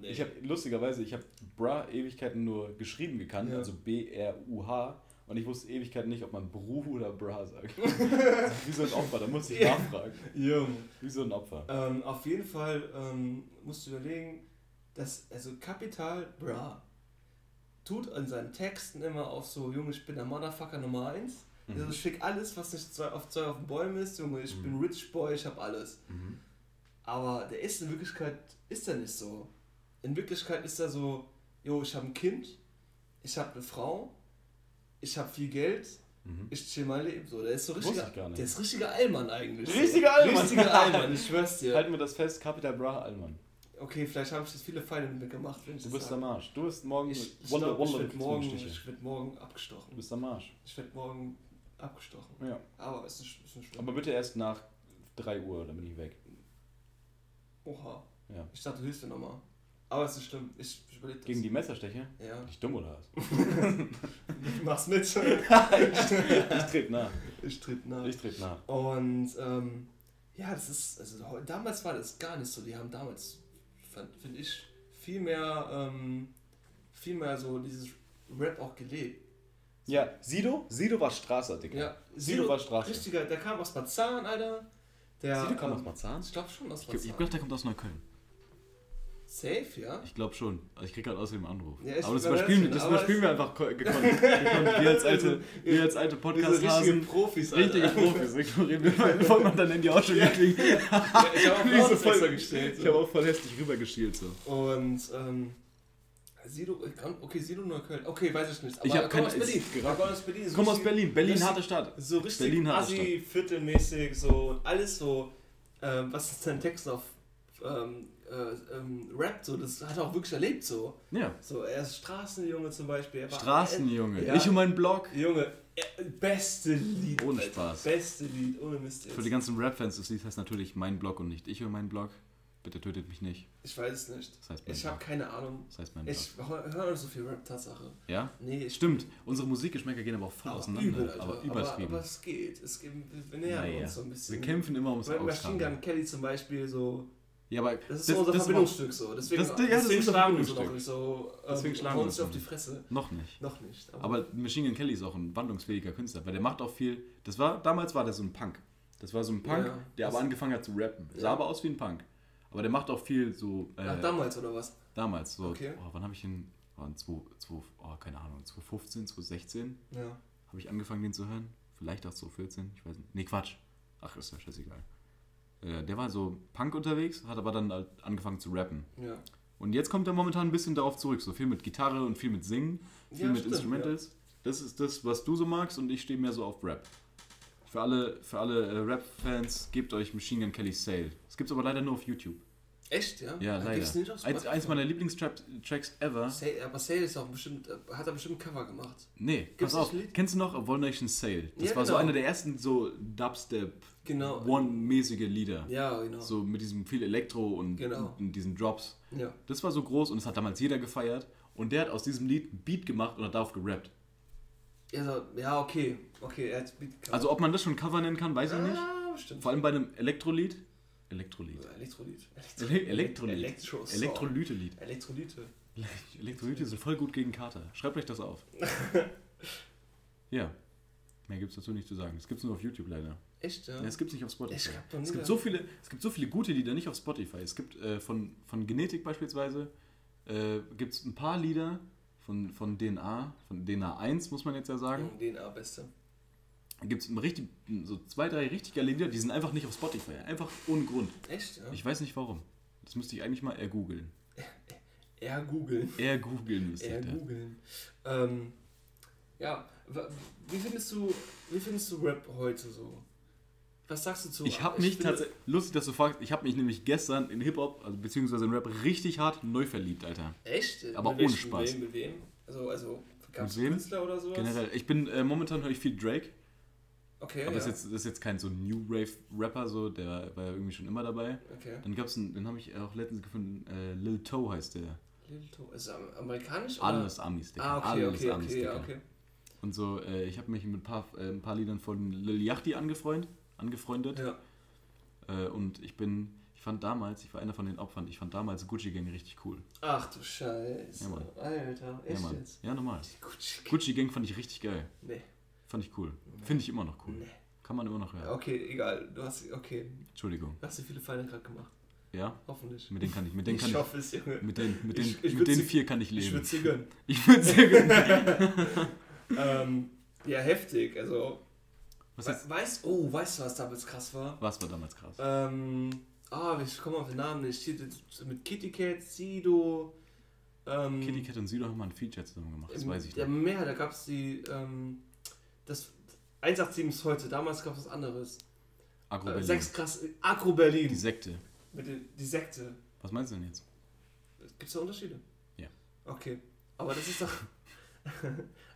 nee. Ich habe lustigerweise, ich habe Bra Ewigkeiten nur geschrieben gekannt, Ja. also B-R-U-H. Und ich wusste Ewigkeiten nicht, ob man Bru oder Bra sagt. Wie so ein Opfer, da musste ich nachfragen. Jung. Wie so ein Opfer. Ähm, auf jeden Fall ähm, musst du überlegen, dass, also Capital Bra tut in seinen Texten immer auf so, Junge, ich bin der Motherfucker Nummer 1. Mhm. Also ich fick alles, was nicht zwei auf zwei auf dem Bäumen ist, Junge, ich Mhm. bin Rich Boy, ich hab alles. Mhm. Aber der ist in Wirklichkeit, ist er nicht so. In Wirklichkeit ist er so, jo, ich habe ein Kind, ich habe eine Frau, ich habe viel Geld, Mhm. ich chill mein Leben. So, der ist so richtiger, der ist richtiger Allmann eigentlich. Richtiger so. Allmann. Richtiger Allmann, ich schwör's dir. Halten wir das fest, Capital Bra Allmann. Okay, vielleicht habe ich jetzt viele Feinde mit mir gemacht, wenn ich Du bist sag. am Arsch. Du bist morgen Ich, ich Wonder glaub, ich Wonder werde morgen, ich werd morgen Du abgestochen. bist am Arsch. Ich werde morgen abgestochen. Ja. Aber es ist, ist nicht schlimm. Aber bitte erst nach 3 Uhr, dann bin ich weg. Oha. Ja. Ich dachte höchste Nummer. Aber es ist schlimm. Ich, ich überlege das. Gegen die Messersteche? Ja. Bin ich dumm oder was? Du machst mit. ich trete nach. ich tritt nach. Ich trete nach. Und ähm, ja, das ist, also damals war das gar nicht so. Die haben damals, finde ich, viel mehr, ähm, viel mehr so dieses Rap auch gelebt. Ja, Sido? Sido war Straße, Digga. Ja, Sido war Straße. Richtiger, der kam aus Marzahn, Alter. Der, Sido kam ähm, aus Marzahn? Ich glaube schon aus Ich, ich Marzahn. gedacht, der kommt aus Neukölln. Safe, ja? Ich glaube schon. Also ich krieg gerade außerdem einen Anruf. Ja, ich aber das überspielen, das überspielen wir einfach ko- gekonnt. Wir als alte, wir als alte Podcast-Hasen. Profis, Alter. Richtige Profis. Ignorieren wir dann Handy auch schon gekriegt. Ja, ich habe auch so voll- gestellt. Ich So. habe auch voll hässlich rübergeschielt so. Und, ähm, Sido, ich kann- okay, Sido Neukölln. Okay, weiß ich nicht. Aber Ich hab er keine- aus Berlin. Er gerade- kommt aus Berlin. so Komm aus Berlin. Berlin, harte Stadt. So richtig Berlin, assi, viertelmäßig, so alles so, ähm, was ist sein Text auf ähm, äh, ähm, Rap, so, das hat er auch wirklich erlebt, so. Ja. So, er ist Straßenjunge zum Beispiel. Er war- Straßenjunge. Ja. Ich und mein Blog. Junge, äh, beste Lied. Ohne. Spaß. Beste Lied, ohne Mist jetzt. Für die ganzen Rap-Fans, das Lied heißt natürlich mein Blog und nicht ich und mein Blog. Bitte tötet mich nicht. Ich weiß es nicht. Das heißt Ich habe keine Ahnung. Das heißt mein Blog. Ich höre nicht so viel Rap, Tatsache. Ja? Nee, Stimmt. Unsere Musikgeschmäcker gehen aber auch voll aber auseinander. übel, Alter. aber aber, übertrieben. aber es geht. Es geht wir, nähern Naja. uns so ein bisschen. Wir kämpfen immer ums Weil Machine. Gun Kelly zum Beispiel so. Ja, aber Das ist so unser das Verbindungsstück so. Deswegen, das- ja, das deswegen schlagen wir so noch nicht so. Ähm, Deswegen schlagen wir uns auf die. Fresse. noch nicht. Noch nicht. Aber Machine Gun Kelly ist auch ein wandlungsfähiger Künstler, weil der macht auch viel. Das war damals war der so ein Punk. Das war so ein Punk, Ja. der aber angefangen hat zu rappen. Sah aber aus wie ein Punk. Aber der macht auch viel so äh, Ach, damals oder was? damals so. Okay. Oh, wann habe ich ihn? In 2, 2, oh, keine Ahnung, 2015, 2016 Ja. habe ich angefangen den zu hören. Vielleicht auch 2014, ich weiß nicht. Nee, Quatsch. Ach, ist ja scheißegal. Äh, der war so Punk unterwegs, hat aber dann halt angefangen zu rappen. Ja. Und jetzt kommt er momentan ein bisschen darauf zurück. So viel mit Gitarre und viel mit Singen, viel Ja, mit stimmt, Instrumentals. Das ist das, was du so magst und ich stehe mehr so auf Rap. Für alle, für alle äh, Rap-Fans, gebt euch Machine Gun Kelly Sale. Das gibt's aber leider nur auf YouTube. Echt, ja? Ja, Da leider. nicht auf Eins, eins meiner Lieblingstracks ever. Sale, aber Sale ist auch bestimmt, äh, hat er bestimmt ein Cover gemacht. Nee, Gibt's pass auf. Lied? Kennst du noch A One Nation Sale? Das Ja, war so genau. einer der ersten so Dubstep, Genau. One-mäßige Lieder. Ja, genau. So mit diesem viel Elektro und, Genau. und diesen Drops. Ja. Das war so groß und das hat damals jeder gefeiert. Und der hat aus diesem Lied ein Beat gemacht und hat darauf gerappt. Also, ja, okay. Okay, er hat Beat. Also ob man das schon Cover nennen kann, weiß ich nicht. Ah, bestimmt. Vor allem bei einem Elektrolied. Elektrolied. Elektrolyt. Ele Elektrolied. Elektro Elektrolyte-Lied. Elektrolyte. Elektrolyte sind voll gut gegen Kater. Schreibt euch das auf. ja. Mehr gibt es dazu nicht zu sagen. Das gibt es nur auf YouTube leider. Echt, ja? Ja, es gibt es nicht auf Spotify. Es gibt, so viele, es gibt so viele gute Lieder nicht auf Spotify. Es gibt äh, von, von Genetik beispielsweise äh, gibt es ein paar Lieder von, von DNA, von DNA 1 muss man jetzt ja sagen. Den A-Beste. Gibt es richtig, so zwei, drei richtig geile Lieder, die sind einfach nicht auf Spotify. Einfach ohne Grund. Echt, ja? Ich weiß nicht warum. Das müsste ich eigentlich mal eher googeln. Eher googeln. Eher googeln müsste ich da. googeln. Ähm, ja, wie findest du, wie findest du Rap heute so? Was sagst du zu Ich habe mich tatsächlich, lustig, dass du fragst, ich habe mich nämlich gestern in Hip-Hop, also beziehungsweise in Rap, richtig hart neu verliebt, Alter. Echt? aber Mit ohne Spaß. Mit wem? Mit wem? Also, also gab es Mit wem? Künstler oder sowas? Generell. Ich bin, äh, momentan höre ich viel Drake, Okay, aber ja. ist jetzt, das ist jetzt kein so New Rave Rapper, so, der war ja irgendwie schon immer dabei. okay. Dann gab's einen, den habe ich auch letztens gefunden, äh, Lil Toe heißt der. Lil Toe. Ist er am- amerikanisch? oder? Alles Amis, Digga. Ah, okay, Alles okay, Amis, okay, ja, okay. Und so, äh, ich habe mich mit ein paar, äh, ein paar Liedern von Lil Yachty angefreundet. angefreundet. Ja. Äh, und ich bin, ich fand damals, ich war einer von den Opfern, ich fand damals Gucci Gang richtig cool. Ach du Scheiße. Ja, Mann. Alter, echt ja, Mann. jetzt? Ja, normal. Gucci. Gucci Gang fand ich richtig geil. Nee. Fand ich cool. Finde ich immer noch cool. Nee. Kann man immer noch hören. Okay, egal. Du hast, okay. Entschuldigung. Du hast dir viele Feinde gerade gemacht. Ja? Hoffentlich. Mit denen kann ich, mit denen kann ich ich, hoffe es, Junge. mit den, mit den, Ich- ich mit den sie- vier kann ich Ich leben. würde sie gönnen. Ich würde sehr gerne. ähm, ja, heftig. Also, Was, we ist, weißt, oh, weißt du, was damals krass war? was war damals krass? Ähm, ah, ich komme auf den Namen nicht. Mit Kitty Cat, Sido. Ähm, Kitty Cat und Sido haben mal ein Feature zusammen gemacht, das weiß ich Ja, nicht. mehr, da gab es die, ähm, das 187 ist heute, damals gab es was anderes. Agro Äh, Berlin. sechs krass, Agro Berlin. Die Sekte. Mit den, die Sekte. Was meinst du denn jetzt? Gibt es da Unterschiede? Ja. Okay. Aber das ist doch.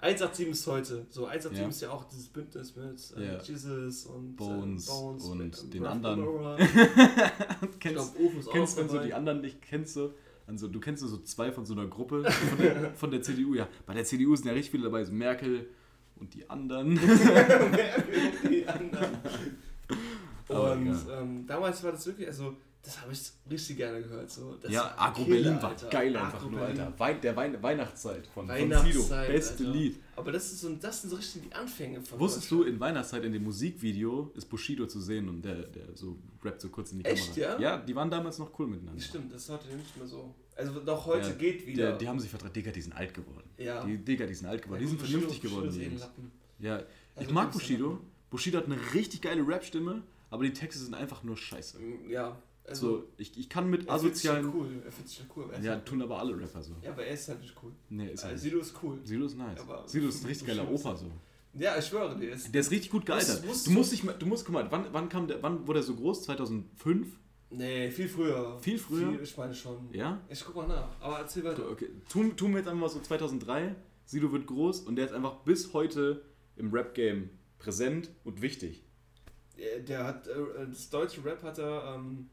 187 ist heute. So, 187 Ja. ist ja auch dieses Bündnis mit äh, Ja. Jesus und Bones äh, Bones und mit, ähm, den Ralph anderen. Ich kennst Ofen ist kennst auch du so die anderen nicht? Kennst du? Also du kennst so zwei von so einer Gruppe von der, von der CDU, ja. Bei der CDU sind ja richtig viele dabei, so Merkel und die anderen. Und die anderen. Und ähm, damals war das wirklich, also das habe ich richtig gerne gehört. So. Das ja, Agro Berlin war Alter. geil Agro einfach nur, Berlin. Alter. Wein, der Wein, Weihnachtszeit von, von Weihnachtszeit, Sido. Beste Alter. Lied. Aber das, ist so, das sind so richtig die Anfänge von Wusstest du, in Weihnachtszeit in dem Musikvideo ist Bushido zu sehen und der, der so rappt so kurz in die Echt, Kamera. ja? Ja, die waren damals noch cool miteinander. Stimmt, das ist heute nicht mehr so. Also doch heute Ja, geht wieder. Der, die haben sich vertraut, Digga, die sind alt geworden. Ja. Die, Digga, die sind alt geworden. Ja, die sind gut, vernünftig Bushido- geworden. Bushido die ist eh. Ja, ich Also mag wirklich ein Bushido. Bushido hat eine richtig geile Rap-Stimme, aber die Texte sind einfach nur scheiße. Ja, also So, ich, ich kann mit er asozialen. cool. Er fühlt sich cool. er Ja, halt tun aber alle Rapper so. Ja, aber er ist halt nicht cool. Nee, ist Also, halt. Sido ist cool. Sido ist nice. Aber Sido ist ein richtig geiler Bushido Opa so. Ja, ich schwöre dir. Ist, Der ist richtig gut gealtert. Wusstest- Du musst dich mal, du musst, guck mal, wann, wann kam der, wann wurde er so groß? 2005? Nee, viel früher. Viel früher? Viel, ich meine schon. Ja? Ich guck mal nach. Aber erzähl weiter. Okay, tun, tun wir jetzt einfach mal so 2003. Sido wird groß und der ist einfach bis heute im Rap-Game präsent und wichtig. Der, hat, äh, das deutsche Rap hat er, ähm,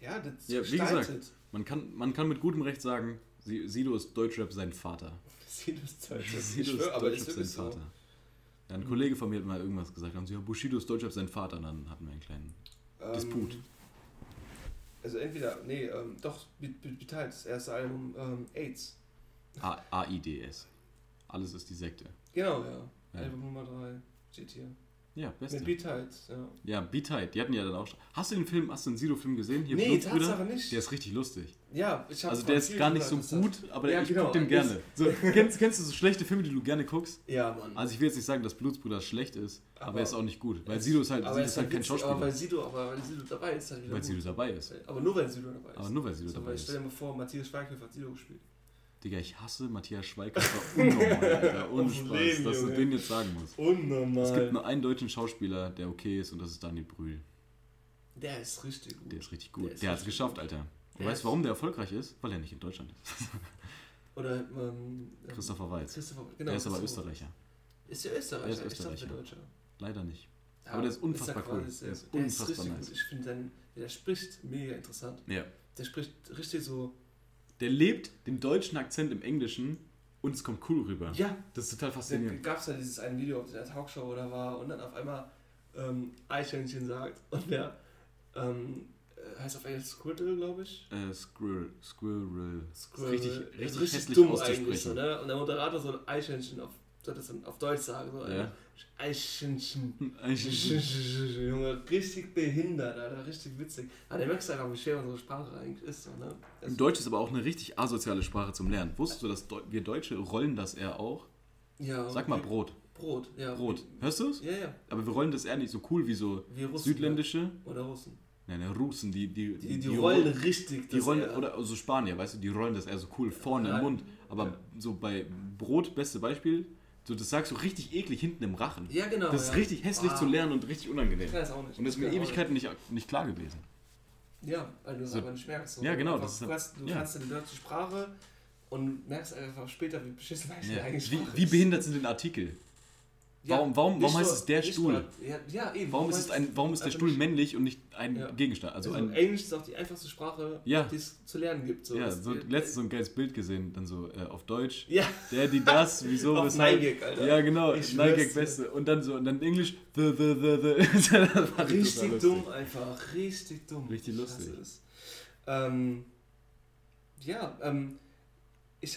ja, das Ja, wie gestaltet. Man kann, man kann mit gutem Recht sagen, Si- Sido ist Deutschrap sein Vater. Sido ist deutsch. Sido ist ist Deutschrap sein so. Vater. Ja, ein Kollege von mir hat mal irgendwas gesagt. Haben sie, ja, Bushido ist Deutschrap sein Vater. Und dann hatten wir einen kleinen Ähm, Disput. Also entweder, nee, ähm, doch, Be- Be- beteiligt das erste Album ähm, AIDS. A- AIDS. Alles ist die Sekte. Genau, ja. Ja. Album Nummer 3 steht hier. Ja, beste. Mit Beteiligt, ja. Ja, Be Tight. Die hatten ja dann auch. Hast du den Film, hast du den Sido-Film gesehen? Hier Nee? Tatsache nicht. Der ist richtig lustig. Ja, ich habe Also der ist gar nicht so gut, aber Ja, ich genau. guck den gerne. So, kennst, kennst du so schlechte Filme, die du gerne guckst? Ja, Mann. Also ich will jetzt nicht sagen, dass Blutsbrüder schlecht ist, aber, Aber er ist auch nicht gut. Weil Sido ist halt, aber Sido ist halt kein witzig, Aber Schauspieler. weil Sido, aber weil Sido dabei ist, halt wieder Weil gut. Sido dabei ist. Aber nur weil Sido dabei ist. Aber nur weil Sido dabei ist. Stell dir mal vor, Matthias Schweighöfer hat Sido gespielt. Digga, ich hasse Matthias Schweighöfer unnormal, Alter. Ohne Spaß, Leben, dass du Junge. den jetzt sagen musst. Unnormal. Es gibt nur einen deutschen Schauspieler, der okay ist und das ist Daniel Brühl. der ist richtig gut. Der ist richtig gut. Der Der, ist hat es geschafft, gut. Alter. Der weißt ist- du, warum der erfolgreich ist? Weil er nicht in Deutschland ist. Oder ähm, Christopher Waltz. Christopher, genau. er ist aber. Österreicher. Ist der Österreicher? Er ist Ich Österreicher. der Deutscher. Leider nicht. Ja, Aber der ist unfassbar cool. sehr- Der ist der unfassbar richtig nice. gut. Ich finde, der spricht mega interessant. Ja. Der spricht richtig so. Der lebt den deutschen Akzent im Englischen und es kommt cool rüber. Ja, Das ist total da faszinierend. gab es ja dieses ein Video auf der Talkshow oder war und dann auf einmal ähm, Eichhörnchen sagt und der ähm, äh, heißt auf Englisch Squirtle, glaube ich. Äh, Squirrel. Squirrel. Squirrel. Richtig, richtig, richtig dumm eigentlich so, ne? Und der Moderator so ein Eichhörnchen auf, soll das dann auf Deutsch sagen, so Ja. Junge, richtig behindert, Alter, richtig witzig. Aber der merkst einfach, wie schwer unsere Sprache eigentlich ist, so, ne? Das- Deutsch ist aber auch eine richtig asoziale Sprache zum Lernen. Wusstest du, dass wir Deutsche rollen das R auch? ja, Sag mal Brot. Brot, ja. Brot. Hörst du es? Ja, ja. Aber wir rollen das R nicht so cool wie so Wie Russen. südländische. Oder Russen. Nein, nein, Russen, die, die, Die, die, rollen richtig. Die rollen, R. oder so Spanier, weißt du, die rollen das eher so cool vorne Ja. im Mund. Aber Ja. so bei Brot, beste Beispiel, so das sagst du richtig eklig hinten im Rachen. Ja, genau. Das ist ja. richtig hässlich Ah. zu lernen und richtig unangenehm. Ich das auch nicht. Und das ist mir Ewigkeiten nicht, nicht klar gewesen. Ja, weil du es So. einfach nicht merkst. So. Ja, genau, Einfach, das ist- du kannst, du ja. kannst eine deutsche Sprache und merkst einfach später, wie beschissen eigentlich Ja. eigentlich Wie, wie behindert sind denn Artikel? Ja, warum- warum- warum heißt es der Stuhl? Ja, ja, eben. Warum ist, es ein, warum ist der Stuhl männlich und nicht ein Ja. Gegenstand? Also Also, ein, Englisch ist auch die einfachste Sprache, Ja. die es zu lernen gibt. So. ja, so letztens so ein geiles Bild gesehen, dann so äh, auf Deutsch. Ja, Der, die, das, wieso, auf weshalb. Neigig, Alter. Ja, genau, dir. Beste. Und dann so, und dann Englisch, the, the, the, the. Richtig dumm einfach, richtig dumm. Richtig Ich lustig. Ähm, ja, ähm,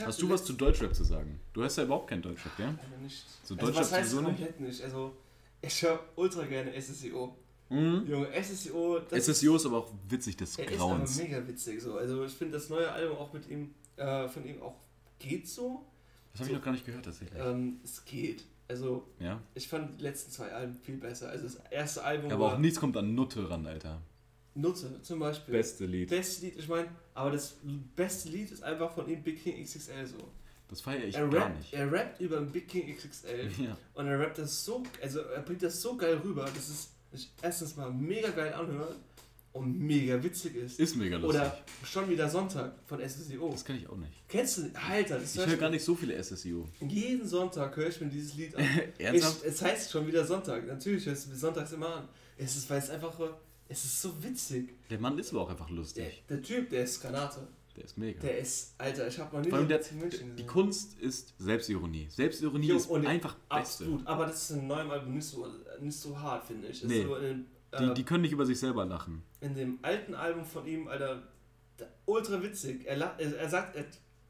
Hast du was zu Deutschrap zu sagen? Du hast ja überhaupt kein Deutschrap, gell? Leider nicht. So also, Deutschrap was heißt sowieso komplett nicht? Also, ich höre ultra gerne SSEO. Mhm. Junge, SSEO, das SSIO ist aber auch witzig des er ist Grauens. aber mega witzig. So. Also, ich finde das neue Album auch mit ihm, äh, von ihm auch geht so. Das habe ich noch gar nicht gehört, tatsächlich. Ähm, es geht. Also, Ja. ich fand die letzten zwei Alben viel besser. Also, das erste Album Aber war auch nichts kommt an Nutte ran, Alter. Nutte zum Beispiel. Beste Lied. Beste Lied, ich meine, aber das beste Lied ist einfach von ihm Big King XXL so. Das feiere ich er, gar rappt, nicht. er rappt über den Big King XXL Ja. und er rappt das so, also er bringt das so geil rüber, dass es sich erstens mal mega geil anhört und mega witzig ist. Ist mega lustig. Oder schon wieder Sonntag von SSIO. das kann ich auch nicht. Kennst du? Alter, das Ich hör höre gar nicht so viele SSIO. Jeden Sonntag höre ich mir dieses Lied an. Ernsthaft? Ich, es heißt schon wieder Sonntag. Natürlich hörst du mir sonntags immer an. Es ist, weil es einfach, es ist so witzig. Der Mann ist aber auch einfach Der, lustig. der Typ, der ist Granate. Der ist mega. Der ist, Alter, ich habe noch nie Vor allem der, die. Kunst ist Selbstironie. Selbstironie Jo, ist einfach Beste. Absolut, aber das ist in neuem Album nicht so, nicht so hart, finde ich. Nee. so in den Die, äh, die können nicht über sich selber lachen. in dem alten Album von ihm, Alter, ultra witzig. Er, er, er sagt, er,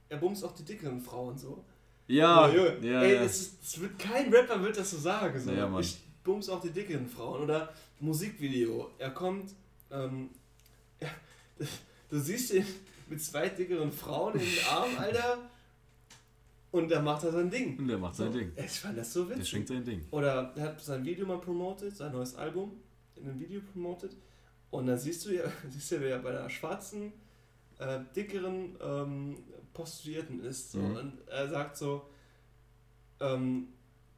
er bumst auch die dickeren Frauen so. Ja, Oh, ja, Ey, ja. Es, ist, es wird kein Rapper wird das so sagen. So. Ja, ich bums auch die dickeren Frauen. Oder Musikvideo. Er kommt, ähm, ja, du siehst ihn mit zwei dickeren Frauen in den Arm, Alter. Und da macht er sein Ding. Und der macht sein So, Ding. Ich fand das so Der witzig. schenkt sein Ding. Oder er hat sein Video mal promotet, sein neues Album in einem Video promotet. Und dann siehst du ja, siehst du, wer bei einer schwarzen, äh, dickeren ähm, Prostituierten ist. So. Mhm. Und er sagt so, ähm,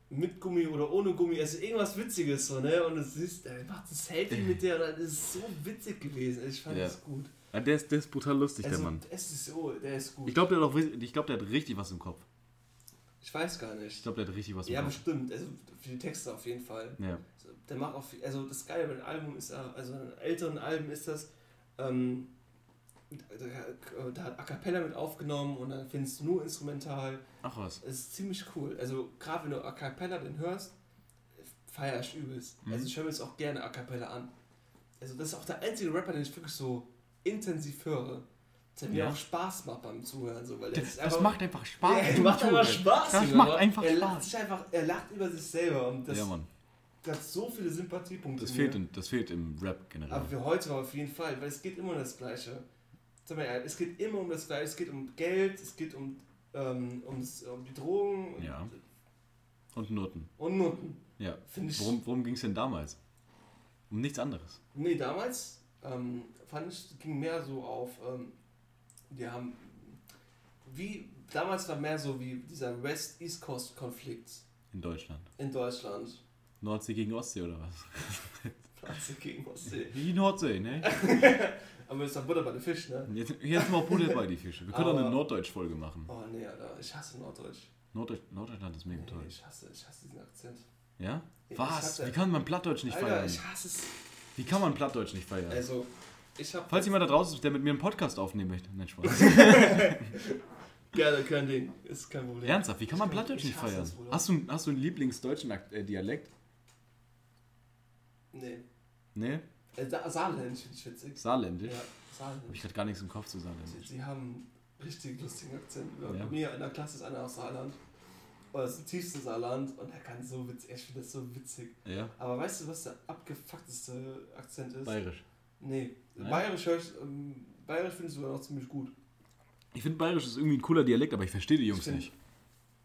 mit Gummi oder ohne Gummi, also irgendwas Witziges so, ne? Und du siehst, er macht ein Selfie mit der und das ist so witzig gewesen. Ich fand Ja. das gut. Ja, der, ist, der ist brutal lustig, Also, der Mann. es ist so, der ist gut. Ich glaube, der, hat auch ich glaub, der hat richtig was im Kopf. ich weiß gar Ich nicht. glaube, der hat richtig was im Ja, Kopf. bestimmt. Also für die Texte auf jeden Fall. Ja. Der macht auch viel, also das Geile bei dem Album ist, ja- also in älteren Alben ist das, ähm, da, da hat A Cappella mit aufgenommen und dann findest du nur instrumental. Ach was. Es ist ziemlich cool. Also gerade wenn du A Cappella den hörst, feierst übelst. Mhm. Also ich höre mir jetzt auch gerne A Cappella an. Also das ist auch der einzige Rapper, den ich wirklich so intensiv höre. Der mir Ja. auch Spaß macht beim Zuhören. So, weil Das, das macht einfach Spaß. ja, er macht einfach Spaß. Das macht einfach er Spaß. Lacht sich einfach, er lacht über sich selber und das ja, Mann. hat so viele Sympathiepunkte. Das fehlt, mir. in, das fehlt im Rap generell. Aber für heute auf jeden Fall, weil es geht immer das Gleiche. Sag mal ehrlich, es geht immer um das Gleiche. Es geht um Geld, es geht um, ähm, ums, um die Drogen und, Ja. Und Noten. und Nutten. Ja. Ich. Worum, worum ging es denn damals? Um nichts anderes. Nee, damals ähm, fand ich, ging mehr so auf, ähm, die haben, wie, damals war mehr so wie dieser West-East Coast-Konflikt In Deutschland. in Deutschland. Nordsee gegen Ostsee oder was? Franz gegen Ostsee. Die Nordsee, ne? Aber ist doch Butter bei den Fisch, ne? Jetzt, jetzt mal Buddel bei die Fische. Wir können auch eine Aber- Norddeutsch-Folge machen. Oh nee, Alter, ich hasse Norddeutsch. Norddeutsch, Norddeutschland ist mega Nee, toll. ich hasse, ich hasse diesen Akzent. Ja? Ich Was? Wie kann man Plattdeutsch nicht Alter, feiern? ich hasse es. Wie kann man Plattdeutsch nicht feiern? Also, ich hab. Falls jemand da draußen ist, der mit mir einen Podcast aufnehmen möchte. Nein, Spaß. Gerne, kein Ding. Ist kein Problem. Ernsthaft, wie kann man Plattdeutsch ich nicht feiern? Hast du, hast du einen Lieblingsdeutschen äh, Dialekt? Nee. Ne? Äh, Sa Saarländisch finde ich witzig. Saarländisch? Ja, Saarländisch. ich gerade gar nichts im Kopf zu Sie, Saarländisch. sie haben richtig lustigen Akzent. Ja. Bei mir in der Klasse ist einer aus Saarland. Oder das ist das tiefste Saarland und er kann so witzig. Ich finde das so witzig. Ja? Aber weißt du, was der abgefuckteste Akzent ist? Bayerisch. Nee. Nein? Bayerisch höre ich. Ähm, Bayerisch finde ich sogar noch ziemlich gut. Ich finde Bayerisch ist irgendwie ein cooler Dialekt, aber ich verstehe die Jungs nicht.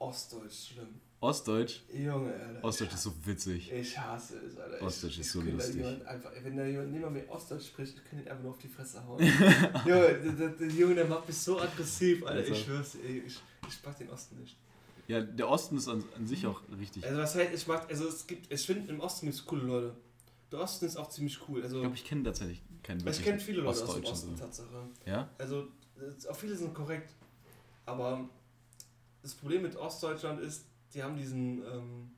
Ostdeutsch schlimm. Ostdeutsch? Junge, Alter. Ostdeutsch ist so witzig. Ich hasse es, Alter. Ostdeutsch ich, ist so könnte lustig. Einfach, wenn da jemand neben mir Ostdeutsch spricht, ich kann ihn einfach nur auf die Fresse hauen. Junge, der, der, der Junge, der macht mich so aggressiv, Alter. Also. Ich schwör's, ey, ich, ich mag den Osten nicht. Ja, der Osten ist an, an sich auch richtig. Also was heißt, ich mag, also es gibt, ich finde im Osten gibt es coole Leute. Der Osten ist auch ziemlich cool. Also Ich glaube, ich kenne tatsächlich keinen ich kenne viele Leute aus dem Osten, so. Tatsache. Ja? Also auch viele sind korrekt. Aber das Problem mit Ostdeutschland ist, die haben diesen, ähm,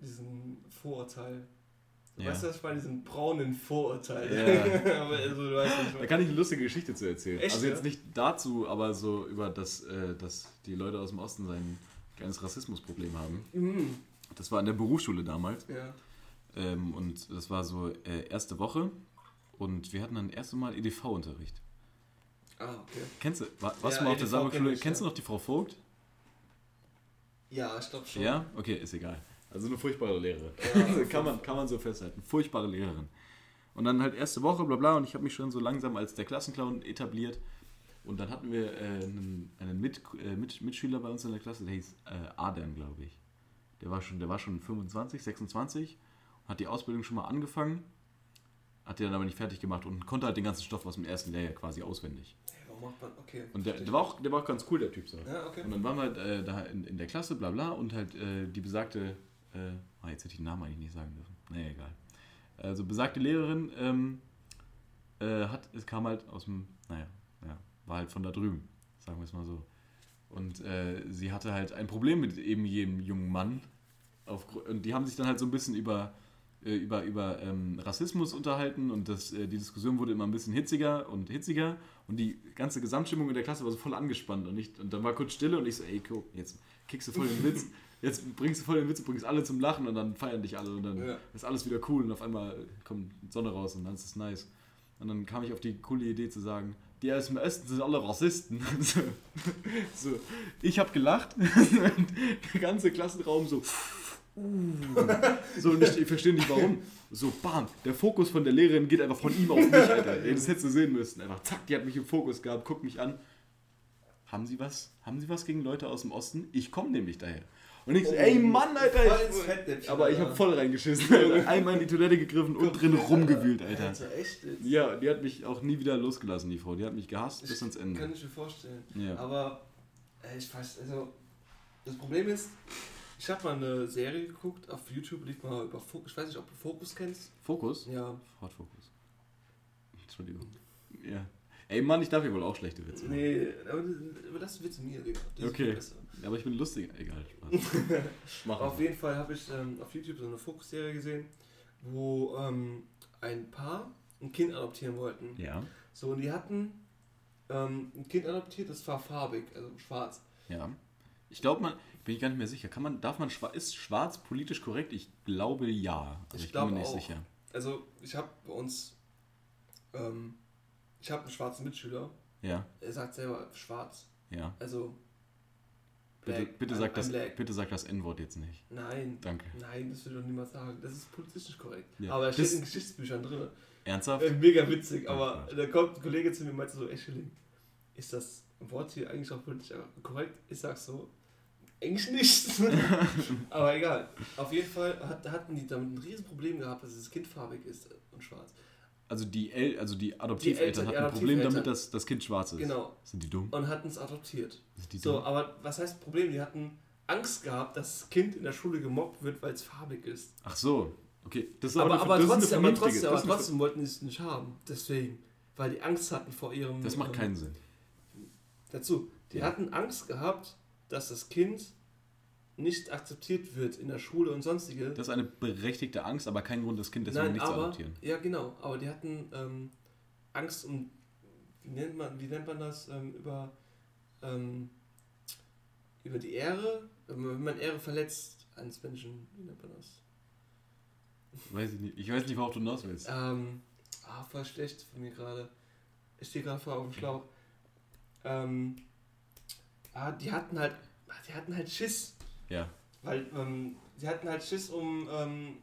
diesen Vorurteil. Du Ja. weißt du, was ich meine? Diesen braunen Vorurteil. Ja. aber also, du weißt was ich Da kann ich eine lustige Geschichte zu erzählen. Echt, also jetzt ja? nicht dazu, aber so über das, äh, dass die Leute aus dem Osten sein kleines Rassismusproblem haben. Mhm. Das war in der Berufsschule damals. Ja. Ähm, und das war so äh, erste Woche. Und wir hatten dann das erste Mal EDV-Unterricht. Ah, okay. Kennst du, wa- warst Ja, du mal auf EDV der Sammelschule? kenn Kennst du noch die Frau Vogt? Ja, ich glaube schon. Ja? Okay, ist egal. Also eine furchtbare Lehrerin. Ja, kann, man, kann man so festhalten. Furchtbare Lehrerin. Und dann halt erste Woche, bla bla, und ich habe mich schon so langsam als der Klassenclown etabliert. Und dann hatten wir äh, einen, einen Mit, äh, Mit, Mitschüler bei uns in der Klasse, der hieß äh, Adem, glaube ich. Der war, schon, der war schon 25, 26, hat die Ausbildung schon mal angefangen, hat die dann aber nicht fertig gemacht und konnte halt den ganzen Stoff aus dem ersten Lehrjahr quasi auswendig. Macht man. Okay. Und der, der, war, auch, der war auch ganz cool, der Typ. So. Ja, okay. Und dann waren wir halt äh, da in, in der Klasse, bla bla, und halt äh, die besagte, äh, ah, jetzt hätte ich den Namen eigentlich nicht sagen dürfen. Naja, egal. Also besagte Lehrerin ähm, äh, hat, es kam halt aus dem, naja, ja, war halt von da drüben, sagen wir es mal so. Und äh, sie hatte halt ein Problem mit eben jedem jungen Mann. Auf, und die haben sich dann halt so ein bisschen über, über, über ähm, Rassismus unterhalten und das, äh, die Diskussion wurde immer ein bisschen hitziger und hitziger und die ganze Gesamtstimmung in der Klasse war so voll angespannt und, ich, und dann war kurz Stille und ich so, ey, guck, jetzt kickst du voll den Witz. Jetzt bringst du voll den Witz, bringst alle zum Lachen und dann feiern dich alle und dann Ja. ist alles wieder cool und auf einmal kommt Sonne raus und dann ist es nice. Und dann kam ich auf die coole Idee zu sagen, die aus dem Osten sind alle Rassisten. so. Ich habe gelacht, der ganze Klassenraum so. Uh. So, und ich, ich verstehe nicht warum. So, bam, der Fokus von der Lehrerin geht einfach von ihm auf mich, Alter. Ey, das hättest du sehen müssen. Einfach zack, die hat mich im Fokus gehabt, guckt mich an. Haben Sie was? Haben Sie was gegen Leute aus dem Osten? Ich komme nämlich daher. Und ich so, Oh, ey Mann, Alter. voll ins Ich, Fettnäpfchen, aber ich Alter. habe voll reingeschissen, Alter. Einmal in die Toilette gegriffen und drin rumgewühlt, Alter. Alter, echt jetzt? Ja, die hat mich auch nie wieder losgelassen, die Frau. Die hat mich gehasst bis ans Kann Ende. ich mir vorstellen. Ja. Aber ich weiß, also das Problem ist, ich habe mal eine Serie geguckt auf YouTube, lief mal über Fokus. Ich weiß nicht, ob du Fokus kennst. Fokus? Ja. Ford Fokus. Entschuldigung. Ja. Ey Mann, ich darf hier wohl auch schlechte Witze machen. Nee, aber das wird mir, Digga. Das Okay. Aber ich bin lustig. Egal, Spaß. Auf jeden Fall habe ich ähm, auf YouTube so eine Fokus-Serie gesehen, wo ähm, ein Paar ein Kind adoptieren wollten. Ja, So, und die hatten ähm, ein Kind adoptiert, das war farbig, also schwarz. ja. Ich glaube, man, bin ich gar nicht mehr sicher. Kann man, darf man, ist schwarz politisch korrekt? Ich glaube ja. Aber Ich ich, glaub bin mir nicht auch. sicher. Also, ich habe bei uns, ähm, ich habe einen schwarzen Mitschüler, Ja, er sagt selber schwarz. ja. Also, Bitte, black. bitte, I'm- sag I'm das, black. bitte sag das N-Wort jetzt nicht. Nein, Danke. nein, das würde ich doch niemals sagen. Das ist politisch nicht korrekt. Ja. Aber es steht in Geschichtsbüchern drin. Ernsthaft? Äh, mega witzig, Oh aber Gott. da kommt ein Kollege zu mir und meinte so, ey Schilling, ist das Wort hier eigentlich auch politisch korrekt? Ich sag so, eigentlich nicht. aber egal. Auf jeden Fall hat, hatten die damit ein Riesenproblem gehabt, dass das Kind farbig ist und schwarz. Also die, El also die Adoptiveltern hatten ein Problem damit, dass das Kind schwarz ist. Genau. Sind die dumm? Und hatten es adoptiert. Sind die So, dumm? aber was heißt Problem? Die hatten Angst gehabt, dass das Kind in der Schule gemobbt wird, weil es farbig ist. Ach so. Okay, das ist Aber, eine- aber, das trotzdem, aber trotzdem, aber trotzdem wollten sie es nicht haben. Deswegen. Weil die Angst hatten vor ihrem. Das macht ähm, keinen Sinn. Dazu, die Ja. hatten Angst gehabt, dass das Kind nicht akzeptiert wird in der Schule und sonstige. Das ist eine berechtigte Angst, aber kein Grund, das Kind deswegen Nein, nicht zu aber, adoptieren. ja genau, aber die hatten ähm, Angst um, wie nennt man, wie nennt man das, ähm, über, ähm, über die Ehre, wenn man Ehre verletzt eines Menschen, wie nennt man das? Weiß ich nicht. Ich weiß nicht, worauf du hinaus willst. Ähm, ah, voll schlecht von mir gerade. Ich stehe gerade vor auf dem Schlauch. Ähm, ah, die hatten halt, die hatten halt Schiss. Ja. Weil, ähm, sie hatten halt Schiss um, ähm,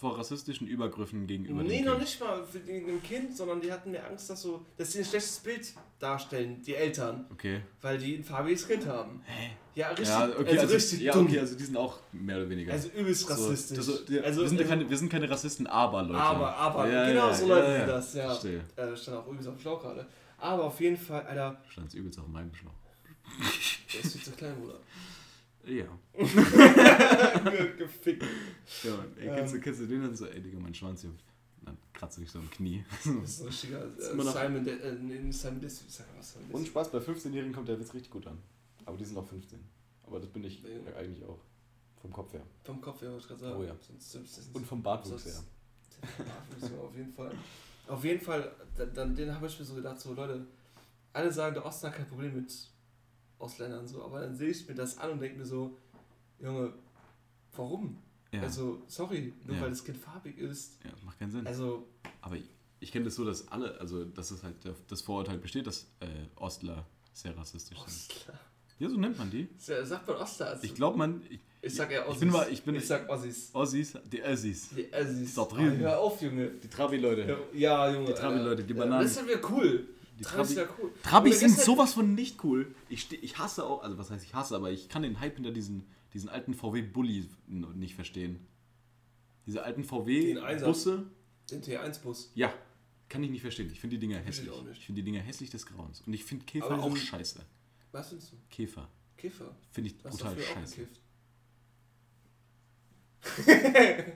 Vor rassistischen Übergriffen gegenüber nee, noch Kind. nicht mal für dem Kind, sondern die hatten mehr Angst, dass, so, dass sie ein schlechtes Bild darstellen, die Eltern, Okay. weil die ein farbiges Kind haben. Hä? Ja, richtig, Ja, okay, also, also, richtig ja, dumm. okay, also die sind auch mehr oder weniger. Also übelst So, rassistisch. das so, ja, also, wir, sind also- keine, wir sind keine Rassisten, aber Leute. aber, aber, Ja, genau so läuft ja, das, ja. Verstehe. Äh, stand auch übelst auf dem Schlauch gerade. Aber auf jeden Fall, Alter, Stand übelst auf meinem Schlauch. der ist viel zu klein, Bruder. Ja. Gefickt. ja ey, kennst, du, Ähm. kennst du den dann so, ey Digga, mein Schwanz juckt. Dann kratzt du dich so am Knie. Das ist ein richtiger ist äh, immer noch- Simon, der, äh, nee, Simon Dis, was, Simon Und Dis. Spaß, bei 15-Jährigen kommt der Witz richtig gut an. Aber die sind auch 15. Aber das bin ich Ja. eigentlich auch. Vom Kopf her. Vom Kopf her, wollte ich gerade sagen. Oh ja. Sonst, sonst, sonst, Und vom Bartwuchs her. Bartwuchs, ja, auf jeden Fall. Auf jeden Fall, dann, dann den habe ich mir so gedacht, so Leute, alle sagen, der Osten hat kein Problem mit Ausländern, so, aber dann sehe ich mir das an und denke mir so, Junge, warum? Ja. Also, sorry, nur Ja. weil das Kind farbig ist. ja, das macht keinen Sinn. Also, Aber ich, ich kenne das so, dass alle, also dass es halt das Vorurteil besteht, dass äh, Ostler sehr rassistisch sind. Ostler. Ja, so nennt man die. Ja, Sagt man Ostler? Also, Ich glaube, man. Ich, ich sag ich Ossis. bin mal- ich bin- ich sag Ossis. Ossis, die Ossis. Die Ossis. Da drüben. Oh, hör auf, Junge. Die Trabi-Leute. Ja, Junge. Die Trabi-Leute, die Ja, Bananen. Das ja wieder cool. Die Trabi ja cool. Trabis sind sowas von nicht cool. Ich, ich hasse auch, also was heißt ich hasse, aber ich kann den Hype hinter diesen, diesen alten VW-Bully nicht verstehen. Diese alten. VW-Busse, Den T1-Bus. ja, kann ich nicht verstehen. Ich finde die Dinger ich hässlich. nicht. Ich finde die Dinger hässlich des Grauens. Und ich finde Käfer auch scheiße. Was findest du? Käfer. Kiffer. Finde ich hast brutal scheiße.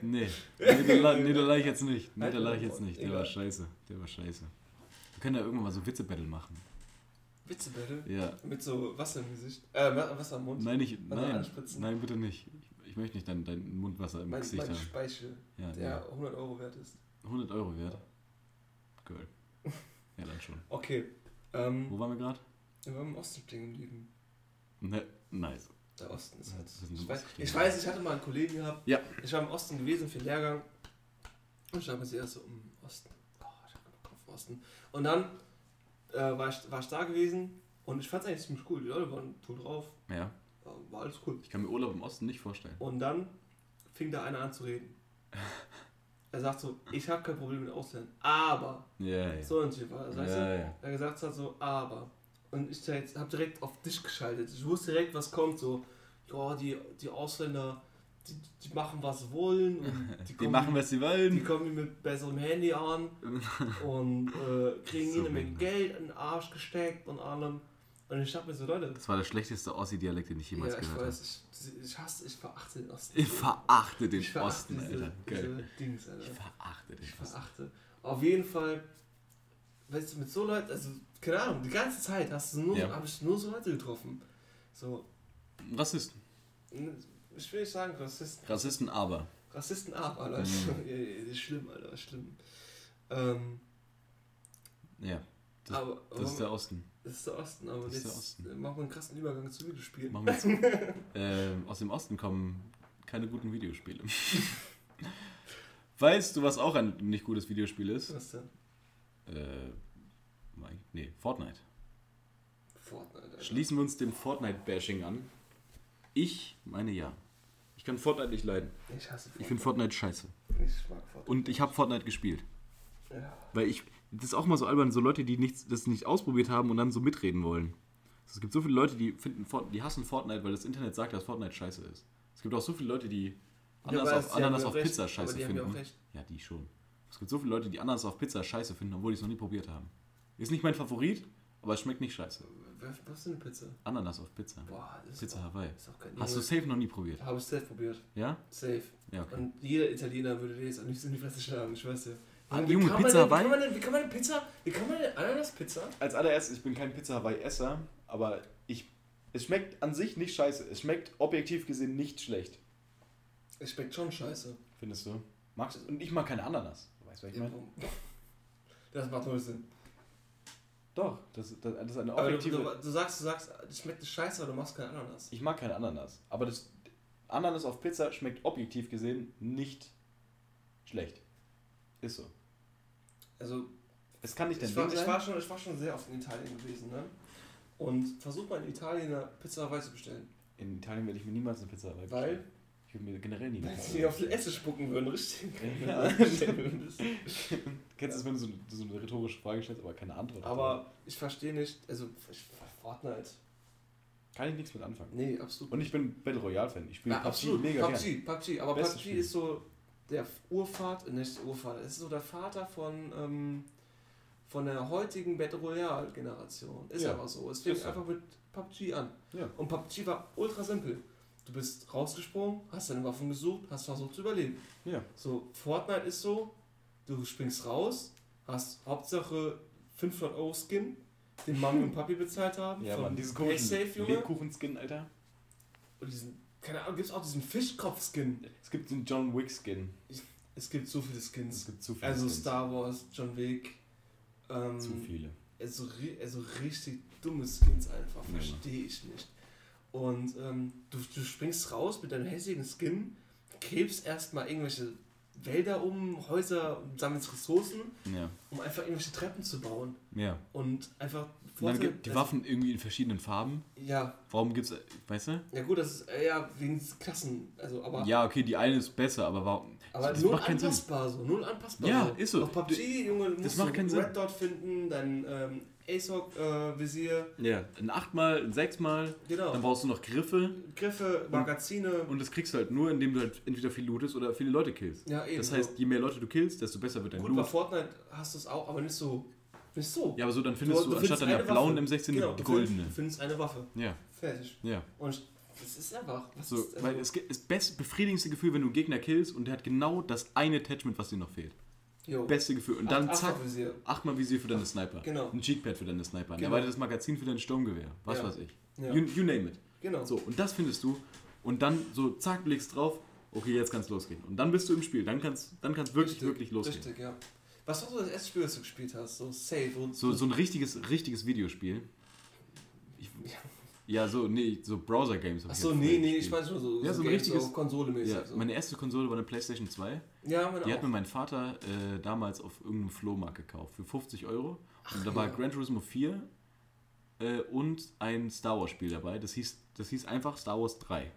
Nee, nee, da, nee, da lag ich jetzt nicht. Nee, da lag ich jetzt nicht. Der war scheiße. Der war scheiße. Wir können ja irgendwann mal so Witze-Battle machen. Witzebälle? Ja. Mit so Wasser im Gesicht. Äh, Wasser im Mund. Nein, ich, nein, nein, bitte nicht. Ich, ich möchte nicht dein, dein Mundwasser im mein, Gesicht mein haben. Speichel, Ja, der ja. 100 Euro wert ist. 100 Euro wert. Girl. Ja, dann schon. Okay. Ähm, Wo waren wir gerade? wir waren im Osten stehen geblieben. Ne, nice. Der Osten ist halt. Ein Ich weiß, ich weiß, ich hatte mal einen Kollegen gehabt. Ja. Ich war im Osten gewesen für den Lehrgang. Und ich habe mir erst so im Osten. Oh, ich habe keinen Bock auf den Osten. Und dann äh, war, ich, war ich da gewesen und ich fand es eigentlich ziemlich cool. Die Leute waren tot drauf. Ja. Ja, War alles cool. Ich kann mir Urlaub im Osten nicht vorstellen. Und dann fing da einer an zu reden. Er sagt so, ich habe kein Problem mit Ausländern, aber Ja, ja. so ein Typ war das, weißt Ja, du? Er gesagt hat so, aber. Und ich habe direkt auf dich geschaltet. Ich wusste direkt, was kommt. So, ja, die, die Ausländer, die, die machen, was sie wollen. Die, Die machen, was sie die wollen. kommen mit besserem Handy an und äh, kriegen So ihnen mit. Geld in den Arsch gesteckt und allem. Und ich hab mir so, Leute, Das war der schlechteste Ossi-Dialekt, den ich jemals ja, ich gehört habe. weiß, ich, ich hasse, ich verachte den Osten. Ich verachte den Ich verachte Osten, diese, Alter. Diese Dings, Alter. Ich verachte den Ich Osten. verachte. Auf jeden Fall, weißt du, mit so Leuten, also, keine Ahnung, die ganze Zeit hast du nur, Ja. habe ich nur so Leute getroffen. So, Rassisten. Ich will nicht sagen Rassisten. Rassisten aber. Rassisten ab, Alter. Mhm. Schlimm, Alter, das ist schlimm. Ähm, Ja. Das, aber, das ist der Osten. das ist der Osten, aber das jetzt Osten. machen wir einen krassen Übergang zu Videospielen. Machen wir jetzt. ähm, aus dem Osten kommen keine guten Videospiele. weißt du, was auch ein nicht gutes Videospiel ist? Was denn? Äh, nee, Fortnite. Fortnite, Alter. Schließen wir uns dem Fortnite-Bashing an. Ich meine ja. Ich kann Fortnite nicht leiden. Ich hasse Fortnite. Ich finde Fortnite scheiße. Ich mag Fortnite. Und ich habe Fortnite gespielt. Ja. Weil ich, das ist auch mal so albern, so Leute, die nichts, das nicht ausprobiert haben und dann so mitreden wollen. Es gibt so viele Leute, die finden, die hassen Fortnite, weil das Internet sagt, dass Fortnite scheiße ist. Es gibt auch so viele Leute, die Ananas aber auf, Ananas ja auf recht, Pizza scheiße ja finden. Ja, die schon. Es gibt so viele Leute, die Ananas auf Pizza scheiße finden, obwohl die es noch nie probiert haben. Ist nicht mein Favorit, aber es schmeckt nicht scheiße. Was ist denn eine Pizza? Ananas auf Pizza. Boah, das Pizza ist, Hawaii. ist auch kein Hast du safe noch nie probiert? Habe ich safe probiert. Ja? Safe. Ja, okay. Und jeder Italiener würde dir jetzt am liebsten in die Fresse schlagen, ich weiß ja. Ah, Wie Junge, kann man Pizza denn- wie Hawaii? kann denn- Wie kann man denn Pizza, wie kann man denn Ananas-Pizza? Als allererstes, ich bin kein Pizza Hawaii-Esser, aber ich, es schmeckt an sich nicht scheiße. Es schmeckt objektiv gesehen nicht schlecht. Es schmeckt schon scheiße. Findest du? Magst du? Und ich mag keine Ananas. Weißt du, was ich meine? Das macht null Sinn. Doch, das, das, das ist eine Aber du, objektive... du, du sagst, du sagst, es schmeckt scheiße, aber du machst keine Ananas. Ich mag keine Ananas. Aber das Ananas auf Pizza schmeckt objektiv gesehen nicht schlecht. Ist so. Also, Es kann nicht dein ich war, Ding ich, sein. war schon, ich war schon sehr oft in Italien gewesen, ne? Und versuch mal in Italien eine Pizza Hawaii zu bestellen. In Italien werde ich mir niemals eine Pizza Hawaii Weil? bestellen. Mir generell nie eine Wenn sie auf die Esse spucken würden, richtig. Ja. Kennst du es, wenn du so, so eine rhetorische Frage stellst, aber keine Antwort aber ich verstehe nicht, also, ich, Fortnite. Kann ich nichts mit anfangen. Nee, absolut Und ich bin Battle Royale-Fan. Ich spiele PUBG absolut. mega gern. PUBG, PUBG. Aber Bestes PUBG Spiel. ist so der Urvater, nicht Urvater, es ist so der Vater von, ähm, von der heutigen Battle Royale Generation. Ist Ja. aber so. Es fängt einfach mit PUBG an. Ja. Und PUBG war ultra simpel. Du bist rausgesprungen, hast deine Waffen gesucht, hast versucht zu überleben. Ja. So, Fortnite ist so, du springst raus, hast Hauptsache 500 Euro Skin, den Mami und Papi bezahlt haben. Ja, Mann, Paysafe, Junge. Lebkuchen-Skin, Alter. Und diesen, keine Ahnung, gibt es auch diesen Fischkopf-Skin. Es gibt den John Wick-Skin. Es gibt so viele Es Skins. gibt zu viele Also Skins. Star Wars, John Wick. Ähm, Zu viele. Also, also richtig dumme Skins einfach. Verstehe ich nicht. Und ähm, du, du springst raus mit deinem hässlichen Skin, klebst erstmal irgendwelche Wälder um, Häuser, sammelst Ressourcen, Ja. um einfach irgendwelche Treppen zu bauen. Ja. Und einfach dann Vorteil- die also, Waffen irgendwie in verschiedenen Farben. Ja, Warum gibt's, weißt du? ja gut, das ist äh, ja wegen Klassen. Also, aber Ja, okay, die eine ist besser, aber warum? Aber das null macht keinen Sinn. anpassbar so, null anpassbar. Ja, so. ist so. Auf PUBG, Junge, du musst macht du keinen Sinn. Red Dot finden, dein ähm, ASOC-Visier, Ja, ein achtmal, ein sechsmal, genau. dann brauchst du noch Griffe Griffe, Magazine. und das kriegst du halt nur, indem du halt entweder viel lootest oder viele Leute killst. ja, eben. Das heißt, je mehr Leute du killst, desto besser wird dein Gut, bei Loot. Fortnite hast du es auch, aber nicht so. Nicht so. Ja, aber so dann findest du, findest anstatt deiner eine blauen Waffe. M16 genau, die du goldene. Findest, du findest eine Waffe. Ja, Fertig. ja. Und das ist einfach. So, ist, weil es gibt das best, befriedigendste Gefühl, wenn du einen Gegner killst und der hat genau das eine Attachment, was dir noch fehlt. Jo, Beste Gefühl. Und dann Acht- zack, Achtervisier. achtmal Visier für deine Sniper. Genau. Ein Cheatpad für deine Sniper. Ein Genau. erweitertes Magazin für dein Sturmgewehr. Was Ja. weiß ich. Ja. You, you name it. Genau. So, und das findest du. Und dann so, zack, blickst drauf. Okay, jetzt kann's losgehen. Und dann bist du im Spiel. Dann kann's, dann kann's wirklich, Richtig, wirklich losgehen. Richtig, ja. Was war so das erste Spiel, das du gespielt hast? So Safe. Und So, so ein richtiges, richtiges Videospiel. Ich, Ja, so, nee, so Browser-Games. Achso, nee, nee, ich meine schon so, Ja, so ein Games, richtiges- so Konsole-mäßig. Ja, so. meine erste Konsole war eine PlayStation 2. ja, meine Die hat auch. mir mein Vater äh, damals auf irgendeinem Flohmarkt gekauft für 50 Euro. und da war ja. Gran Turismo 4 äh, und ein Star Wars Spiel dabei. Das hieß, das hieß einfach Star Wars 3.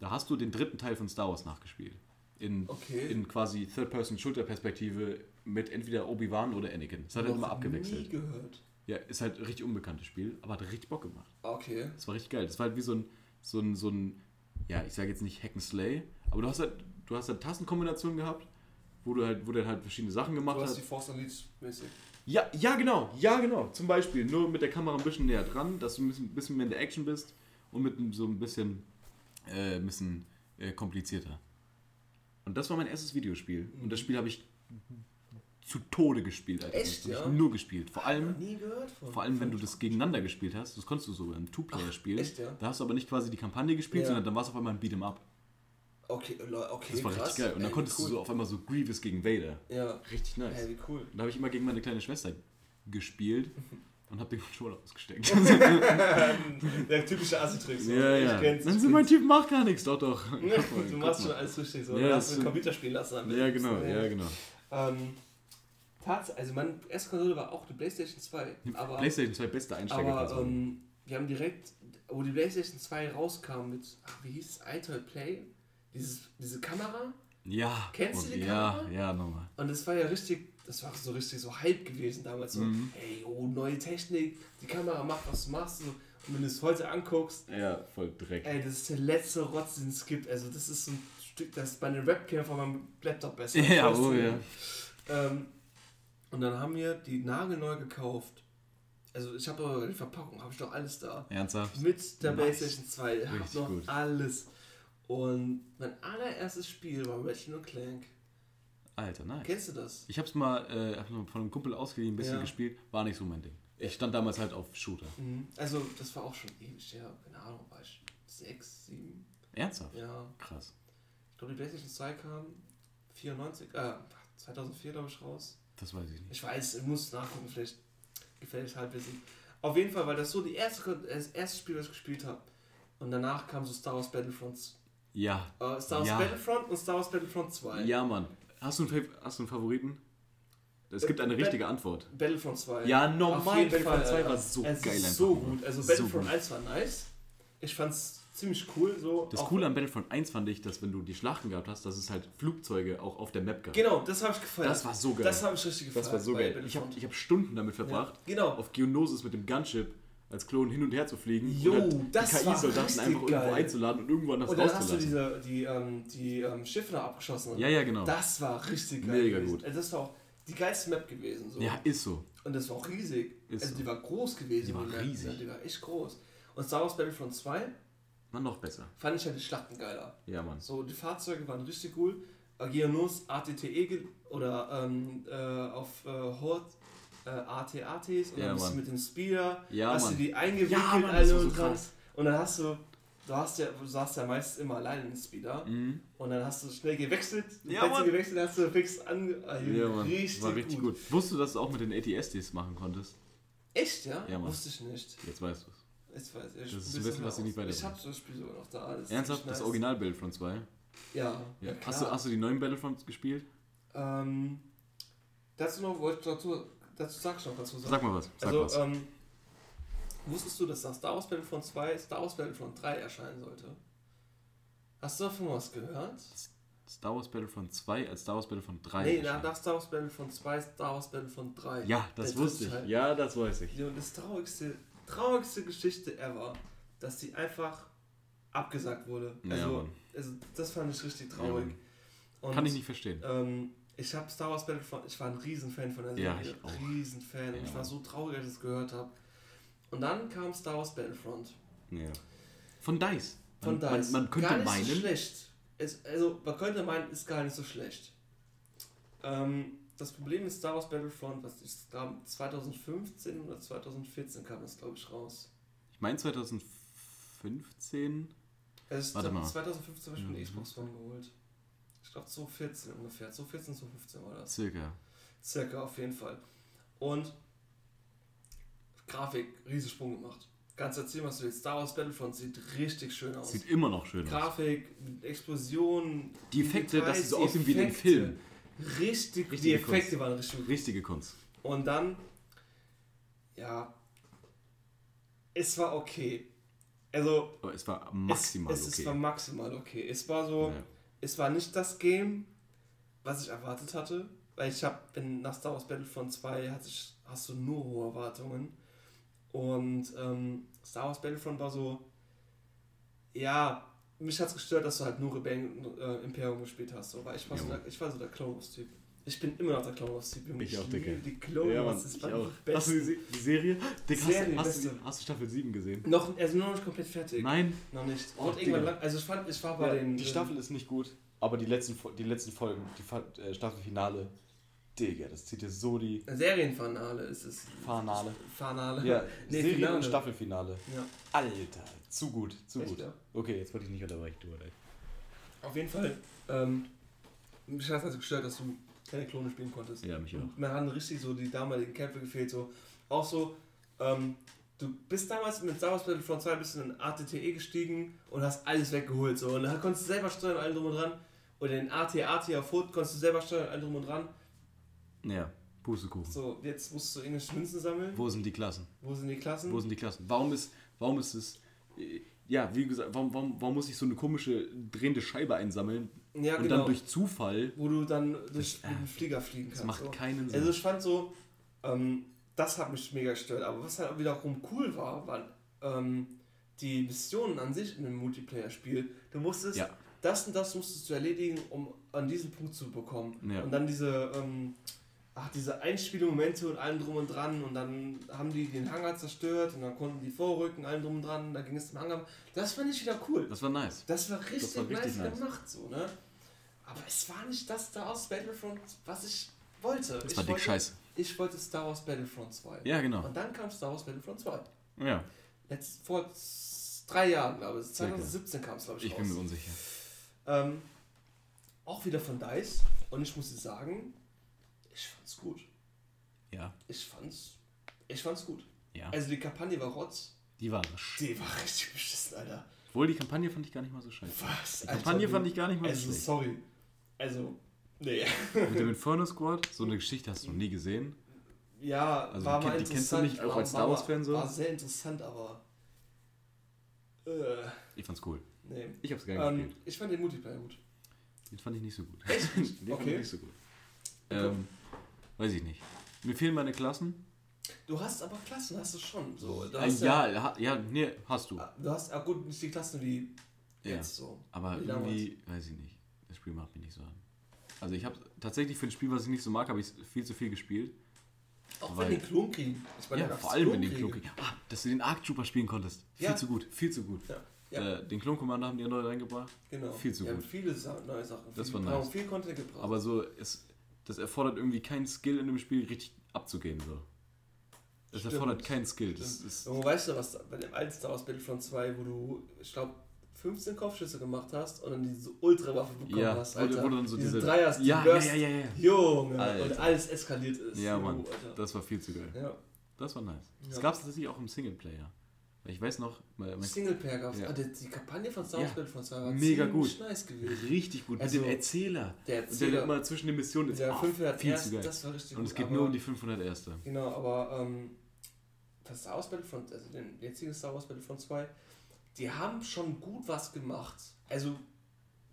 Da hast du den dritten Teil von Star Wars nachgespielt. In, Okay. in quasi Third-Person-Shooter-Perspektive mit entweder Obi-Wan oder Anakin. Das hat Noch immer abgewechselt. Nie gehört. Ja, ist halt ein richtig unbekanntes Spiel, aber hat richtig Bock gemacht. Okay. Das war richtig geil. Das war halt wie so ein, so ein, so ein ja, ich sage jetzt nicht Hack and Slay, aber du hast halt, du hast halt Tastenkombinationen gehabt, wo du halt, wo du halt verschiedene Sachen gemacht Du hast hast. die Force Unleashed mäßig. Ja, ja, genau, ja, genau. Zum Beispiel nur mit der Kamera ein bisschen näher dran, dass du ein bisschen, bisschen mehr in der Action bist und mit so ein bisschen, äh, ein bisschen äh, komplizierter. Und das war mein erstes Videospiel. Und das Spiel habe ich zu Tode gespielt. Alter. Echt, hab ja? nur gespielt. Vor allem, Nie gehört von. vor allem, wenn du das gegeneinander gespielt hast, das konntest du so im Two-Player-Spiel. echt, ja? Da hast du aber nicht quasi die Kampagne gespielt, Ja. sondern dann war es auf einmal ein Beat'em Up. Okay, okay, Das war krass. richtig geil. Und dann Ey, konntest cool. du so auf einmal so Grievous gegen Vader. Ja. Richtig nice. Hey, wie cool. Und da habe ich immer gegen meine kleine Schwester gespielt und habe den Controller ausgesteckt. Der typische Assi-Trick. so. ja, ja. Ich kenn's. Dann so, mein. Typ macht gar nichts. Doch, doch. Mal, Du machst schon alles richtig so. Ja, hast du mit Computer spielen lassen. Ja, genau, ja, genau. Ähm, Tats also meine erste Konsole war auch die Playstation 2. Aber, PlayStation 2 beste aber Einsteigerkonsole. ähm, wir haben direkt, wo die Playstation 2 rauskam mit, ach, wie hieß es, iToy Play, dieses, diese Kamera. ja. Kennst du die Ja, Kamera? ja, nochmal. Und das war ja richtig, das war so richtig so Hype gewesen damals. So, Mhm. hey, oh, neue Technik, die Kamera macht, was du machst. So. Und wenn du es heute anguckst, Ja, voll Dreck. ey, das ist der letzte Rotz, den es gibt. Also das ist so ein Stück, das ist bei einer Webcam von meinem Laptop besser. Ja, oh ja. Ähm, und dann haben wir die nagelneu gekauft. Also ich habe aber die Verpackung, habe ich doch alles da. Ernsthaft? Mit der Nice. PlayStation 2, ich habe noch gut. alles. Und mein allererstes Spiel war Ratchet Clank. Alter, nice. Kennst du das? Ich hab's mal äh, mal von einem Kumpel ausgeliehen, ein bisschen Ja. gespielt. War nicht so mein Ding. Ich stand damals halt auf Shooter. Mhm. Also das war auch schon ewig, ja, keine Ahnung, war ich 6, 7, Ernsthaft? ja. Krass. Ich glaube die PlayStation 2 kam 94, äh, 2004 glaube ich raus. Das weiß ich nicht. Ich weiß, ich muss nachgucken, vielleicht gefällt Halbwissen. Auf jeden Fall, weil das so die erste, das erste Spiel, das ich gespielt habe. Und danach kam so Star Wars Battlefront. Ja. Äh, Star Wars Ja. Battlefront und Star Wars Battlefront 2. Ja, Mann. Hast du einen, Fav hast du einen Favoriten? Es gibt eine Äh, richtige Antwort. Battlefront 2. Ja, normal. Battlefront Fall, 2 war so es geil Ist einfach so gut. Also So Battlefront gut. 1 war nice. Ich fand's ziemlich cool. So. Das Coole an Battlefront 1 fand ich, dass wenn du die Schlachten gehabt hast, dass es halt Flugzeuge auch auf der Map gab. Genau, das habe ich gefeiert. Das war so geil. Das habe ich richtig gefeiert. Das war so geil. Ich habe ich hab Stunden damit verbracht, Ja, genau. auf Geonosis mit dem Gunship als Klon hin und her zu fliegen Jo, und das die KI-Soldaten einfach irgendwo geil. einzuladen und irgendwo anders Und dann hast du rauszulassen. diese, die, ähm, die ähm, Schiffe da abgeschossen. Ja, ja, genau. Das war richtig geil. Mega gewesen. gut. Also das war auch die geilste Map gewesen. So. Ja, ist so. Und das war auch riesig. Ist also so. die war groß gewesen. Die war riesig. Ja, die war echt groß. Und Star Wars Battlefront 2 War noch besser. fand ich halt die Schlachten geiler. Ja, Mann. So, die Fahrzeuge waren richtig cool. Geonos ATTE oder ähm, äh, auf äh, Horde äh, AT-ATs und Ja, dann bist du Mann. mit dem Speeder, Ja, hast Mann. du die eingewickelt Ja, Mann, alle war so und dran. Und dann hast du, du hast ja, du saßt ja meist immer allein im Speeder Mhm. und dann hast du schnell gewechselt, Ja, Plätze gewechselt, hast du fix an, also Ja, Mann. richtig, war richtig gut. gut. Wusstest du, dass du auch mit den ATSDs machen konntest? Echt, ja? Ja. Wusste ich nicht. Jetzt weißt du es. Jetzt weiß ich. Das ist ein Wissen, was bisschen ich nicht raus. Ich hab so das Spiel sogar noch da. Das Ernsthaft? Das. Originalbild von 2? Ja. Ja. hast, du, hast du die neuen Battlefronts gespielt? Ähm, dazu noch, wollte ich dazu, dazu sag ich noch sagen. Sag mal was. Sag also, was. ähm, wusstest du, dass nach Star Wars Battlefront 2 Star Wars Battlefront 3 erscheinen sollte? Hast du davon was gehört? Star Wars Battlefront 2 als Star Wars Battlefront 3. nee, nach, nach Star Wars Battlefront 2 Star Wars Battlefront 3. Ja, das Der wusste ich. Teil. Ja, das weiß ich. Und das traurigste, traurigste Geschichte ever, dass die einfach abgesagt wurde. Ja, Also, also das fand ich richtig Ja, traurig. Mann. Und, Kann ich nicht verstehen. Ähm, ich habe Star Wars Battlefront, ich war ein Riesenfan von der Serie. Ja, ich auch. Riesenfan. Ja. Und ich war so traurig, als ich es gehört habe. Und dann kam Star Wars Battlefront. Ja. Von DICE. Von man, DICE. Man, man könnte gar nicht meinen. So schlecht. Es, also, man könnte meinen, ist gar nicht so schlecht. Ähm, das Problem ist Star Wars Battlefront, was ist, glaub, 2015 oder 2014 kam das, glaube ich, raus. Ich meine 2015. Es ist Warte mal. 2015 habe ich mir eine Mhm. Xbox One geholt. Ich glaube 2014 ungefähr. 2014, 2015 war das. Circa. Circa auf jeden Fall. Und Grafik, Riesensprung gemacht. Ganz erzählen, was du willst. Star Wars Battlefront sieht richtig schön aus. Sieht immer noch schön aus. Grafik, Explosionen, Die Effekte, dass sie so aussehen wie in den Effekte. Richtig, die Richtige Effekte Kunst. waren richtig gut. Richtige Kunst. Und dann, ja, es war okay. Also, Aber es war maximal es, es, okay. es war maximal okay. Es war so, Ja. es war nicht das Game, was ich erwartet hatte. Weil ich habe, nach Star Wars Battlefront 2 hatte ich, hast du nur hohe Erwartungen. Und ähm, Star Wars Battlefront war so, ja, mich hat es gestört, dass du halt nur Rebellion äh, Imperium gespielt hast. So, weil ich war, so Ja. der, ich war so der Clone Wars-Typ. Ich bin immer noch der Clone Wars-Typ. Junge. Ich auch, Digga. Die Clone Ja, Wars, ich war auch. Hast du die, Serie? Dick, hast, Serie, du- hast, du, hast du Staffel 7 gesehen? Noch, also nur noch nicht komplett fertig. Nein. Noch nicht. Und irgendwann Digga. lang, also ich fand, ich war bei Ja, den. die Staffel ist nicht gut, aber die letzten, die letzten Folgen, die äh, Staffelfinale, Digga, das zieht dir so die Serienfinale ist es. Fanale. Finale. Ja, nee, Serien- Finale. und Staffelfinale. Ja. Alter, zu gut, zu Echt, gut. ja? Okay, jetzt wollte ich nicht unterbrechen, du, ey. Auf jeden Fall. Ähm, mich hat es also gestört, dass du keine Klone spielen konntest. Ja, mich auch. Und mir haben richtig so die damaligen Kämpfe gefehlt. So. Auch so, ähm, du bist damals mit Star Wars Battlefront 2 ein bisschen in ATTE gestiegen und hast alles weggeholt. So. Und da konntest du selber steuern, allem drum und dran. Und den AT-AT auf Foot konntest du selber steuern, allem drum und dran. Ja, Pustekuchen. So, jetzt musst du irgendwelche Münzen sammeln. Wo sind die Klassen? Wo sind die Klassen? Wo sind die Klassen? Warum ist, warum ist es, äh, ja, wie gesagt, warum, warum, warum muss ich so eine komische drehende Scheibe einsammeln ja, und genau. dann durch Zufall, wo du dann durch Das- den Flieger fliegen das kannst. macht so. keinen Sinn. Also ich fand so, ähm, das hat mich mega gestört. Aber was halt wiederum cool war, waren ähm, die Missionen an sich in einem Multiplayer-Spiel. Du musstest, Ja. das und das musstest du erledigen, um an diesen Punkt zu bekommen. Ja. Und dann diese, ähm, ach, diese Einspielmomente und allem drum und dran. Und dann haben die den Hangar zerstört und dann konnten die vorrücken, allem drum und dran. Da ging es zum Hangar. Das fand ich wieder cool. das war nice. Das war richtig, war richtig nice, nice. gemacht, so, ne? Aber es war nicht das Star Wars Battlefront, was ich wollte. Das ich war dick wollte, scheiße. Ich wollte Star Wars Battlefront 2. Ja, genau. Und dann kam Star Wars Battlefront 2. Ja, Letzt, vor drei Jahren, glaube ich. Circa. 2017 kam es, glaube ich, ich bin raus. mir unsicher. Ähm, auch wieder von DICE. Und ich muss dir sagen, ich fand's gut. Ja, Ich fand's, ich fand's gut. ja. Also die Kampagne war rotz. Die war Die war richtig beschissen, Alter. Obwohl, die Kampagne fand ich gar nicht mal so scheiße. Was? Die Kampagne fand ich gar nicht mal so Also, schlecht. sorry. Also, nee. Mit dem Inferno Squad, so eine Geschichte hast du noch nie gesehen. Ja, Also war die mal kenn- die kennst du interessant. nicht, auch als Star war- Wars-Fan so? War sehr interessant, aber. Äh, Ich fand's cool. nee. Ich hab's gerne Ähm, gespielt. ich fand den Multiplayer gut. Den fand ich nicht so gut. Echt? Den fand Okay. ich nicht so gut. Ähm, weiß ich nicht. Mir fehlen meine Klassen. Du hast aber Klassen, hast du schon. So, du Äh, ja, ha, ja, nee, hast du. Du hast, ah, gut, nicht die Klassen wie Ja. jetzt so. Aber Wie damals. irgendwie, weiß ich nicht. Das Spiel macht mich nicht so an. Also ich habe tatsächlich für ein Spiel, was ich nicht so mag, habe ich viel zu viel gespielt. Auch Weil- wenn die Klon kriegen. Ich meine, Ja, vor allem in den Klonkriege. Klonkrieg. Ah, dass du den Arc Trooper spielen konntest. Viel Ja. zu gut, viel zu gut. Ja, ja Äh, den Commander haben die ja neu reingebracht. genau. viel zu haben gut. viele Sa neue Sachen. Das viel, war haben nice. viel Content gebracht. Aber so, es, das erfordert irgendwie keinen Skill in dem Spiel richtig abzugehen. So. Stimmt. erfordert keinen Skill. Das ist, Und weißt du, was bei dem alten Star Wars Battlefront 2, wo du, ich glaube, 15 Kopfschüsse gemacht hast und dann diese Ultrawaffe bekommen ja, hast, Alter. wo dann so diese diese. Dreier, die ja, ja, Burst, ja, ja, ja. Junge, Alter. und alles eskaliert ist. Ja, Mann. Alter. Das war viel zu geil. Ja. Das war nice. Das Ja. gab es tatsächlich auch im Singleplayer. Ich weiß noch, mein, Singleplayer gab es. Ja. Ah, die, die Kampagne von Star Wars Ja. 2 war Mega gut. nice gewesen. richtig gut. Also, mit dem Erzähler. Der Und der Erzähler, immer zwischen den Missionen ist der 500 viel erst, zu geil. das war richtig Und gut. es geht nur um die 500 Erste. Genau, aber ähm, das Star Wars Battlefront, also den jetzigen Star Wars Battlefront 2, die haben schon gut was gemacht. Also,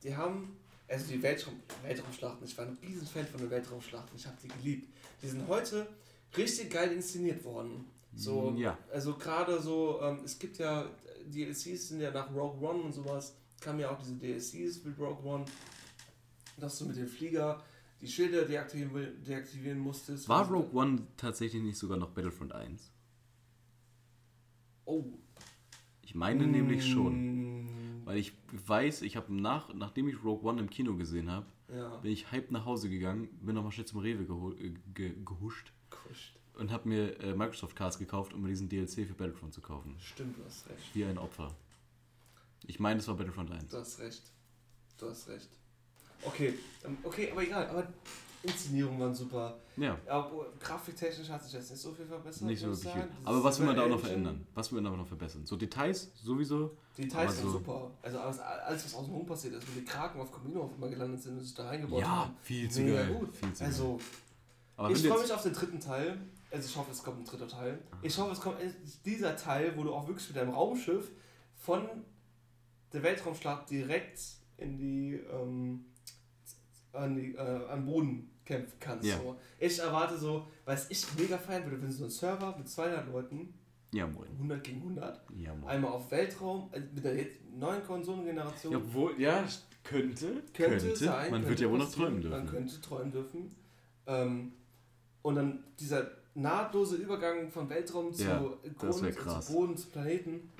die haben, also die Weltraum, Weltraumschlachten, ich war ein riesen Fan von den Weltraumschlachten, ich habe die geliebt. Die sind heute richtig geil inszeniert worden. So, Mm, ja. also gerade so, ähm, es gibt ja, DLCs sind ja nach Rogue One und sowas, kamen ja auch diese DLCs mit Rogue One, dass du mit dem Flieger die Schilder deaktivieren, deaktivieren musstest. War Rogue One tatsächlich nicht sogar noch Battlefront 1? Oh. Ich meine nämlich schon. Mm, Weil ich weiß, ich habe nach, nachdem ich Rogue One im Kino gesehen habe, Ja, bin ich hype nach Hause gegangen, bin nochmal schnell zum Rewe gehol, äh, ge, gehuscht kuscht. Und habe mir äh, Microsoft Cards gekauft, um mir diesen DLC für Battlefront zu kaufen. Stimmt, du hast recht. Wie ein Opfer. Ich meine, es war Battlefront 1. Du hast recht. Du hast recht. Okay, ähm, okay, aber egal. Aber Inszenierungen waren super. Ja, Aber grafiktechnisch hat sich jetzt nicht so viel verbessert. nicht so wirklich viel. Aber was will man da auch noch verändern? Was will man da noch verbessern? So Details sowieso. Details sind so- super. Also alles, alles, was außenrum passiert ist, wo die Kraken auf Camino auf einmal gelandet sind und sich da reingebaut Ja, haben. viel zu Mega geil. gut. Viel zu Also, geil. Ich freue mich auf den dritten Teil. Also ich hoffe, es kommt ein dritter Teil. Ich hoffe, es kommt endlich dieser Teil, wo du auch wirklich mit deinem Raumschiff von der Weltraumschlacht direkt in die, ähm, an die äh, am Boden kämpfen kannst. Ja. So. Ich erwarte so, was ich mega feiern würde, wenn so ein Server mit 200 Leuten, ja, moin. 100 gegen 100, Ja, moin. einmal auf Weltraum, äh, mit der neuen Konsolengeneration, Ja, wohl, ja, könnte. könnte, sein. Man könnte wird ja wohl noch träumen dürfen. Man könnte träumen dürfen. Ähm, und dann dieser nahtlose Übergang von Weltraum zu, Ja, Grund, zu Boden, zu Planeten.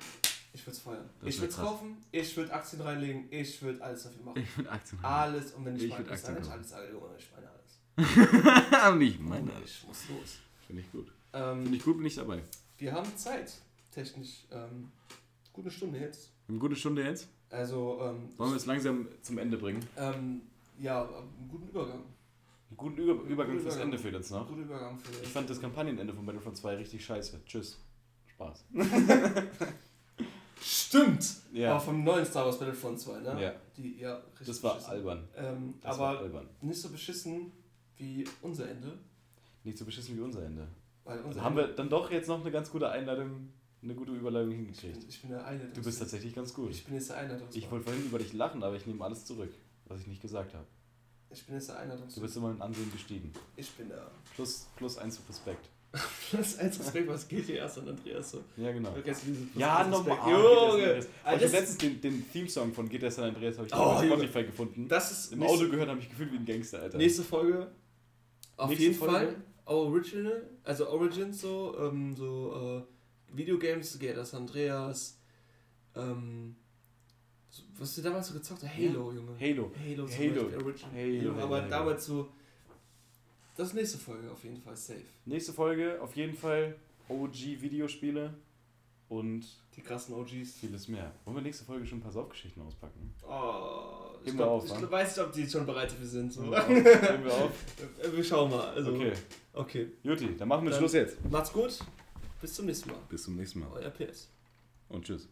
Ich würde es feiern. Das ich würde es kaufen, ich würde Aktien reinlegen, ich würde alles dafür machen. Ich würde Aktien Alles, und wenn ich, Ich mal würd alles alles Junge, ich meine alles. haben. Nicht meine. Ich muss los. Finde ich gut. Ähm, Finde ich gut, bin ich dabei. wir haben Zeit, technisch. Ähm, gute Stunde jetzt. Eine gute Stunde jetzt. Also, ähm, Wollen wir es langsam zum Ende bringen? ähm, ja, einen guten Übergang. Einen guten Über Übergang Guten fürs Übergang. Ende fehlt uns noch. Guter Übergang für Ich fand das Kampagnenende von Battlefront 2 richtig scheiße. Tschüss. Spaß. Stimmt! Ja. Aber vom neuen Star Wars Battlefront 2, ne? Ja. Die, ja, richtig Das war beschissen. albern. Ähm, Das war aber albern. nicht so beschissen wie unser Ende. Nicht so beschissen wie unser Ende. Weil unser Haben wir Ende, dann doch jetzt noch eine ganz gute Einladung, eine gute Überleitung ich, hingekriegt. bin, ich bin der Einladungs Du bist tatsächlich ganz gut. Ich bin jetzt der Einladungs Ich wollte vorhin über dich lachen, aber ich nehme alles zurück, was ich nicht gesagt habe. Ich bin jetzt der Einladungs Du bist immer in Ansehen gestiegen. Ich bin der. Plus, plus eins Respekt. Das ist eins Respekt, was gilt hier erst an Andreas so. Ja, genau. Ja, nochmal. Ah, Junge! Andreas. Alter, Ich habe das, letztens den, den Theme-Song von GTA San Andreas habe ich Oh, auf Junge. Spotify gefunden. das ist Im Auto gehört, habe ich gefühlt wie ein Gangster, Alter. nächste Folge. Auf Nächste jeden Folge? Fall. Original, also Origins so, ähm, so äh, Videogames, GTA San Andreas, ähm, was du damals so gezockt hast, Halo, Junge. Halo. Halo, zum Halo. Beispiel, Original. Halo, aber Halo. damals so, das ist nächste Folge auf jeden Fall safe. Nächste Folge auf jeden Fall OG-Videospiele und Die krassen OGs. vieles mehr. Wollen wir nächste Folge schon ein paar Saufgeschichten auspacken? Oh, ich, glaub, auf, ich weiß nicht, ob die schon bereit dafür sind. So. Hören wir auf? Wir schauen mal. Also, Okay. okay. Juti, dann machen wir Dann- Schluss jetzt. Macht's gut. Bis zum nächsten Mal. Bis zum nächsten Mal. Euer PS. Und tschüss.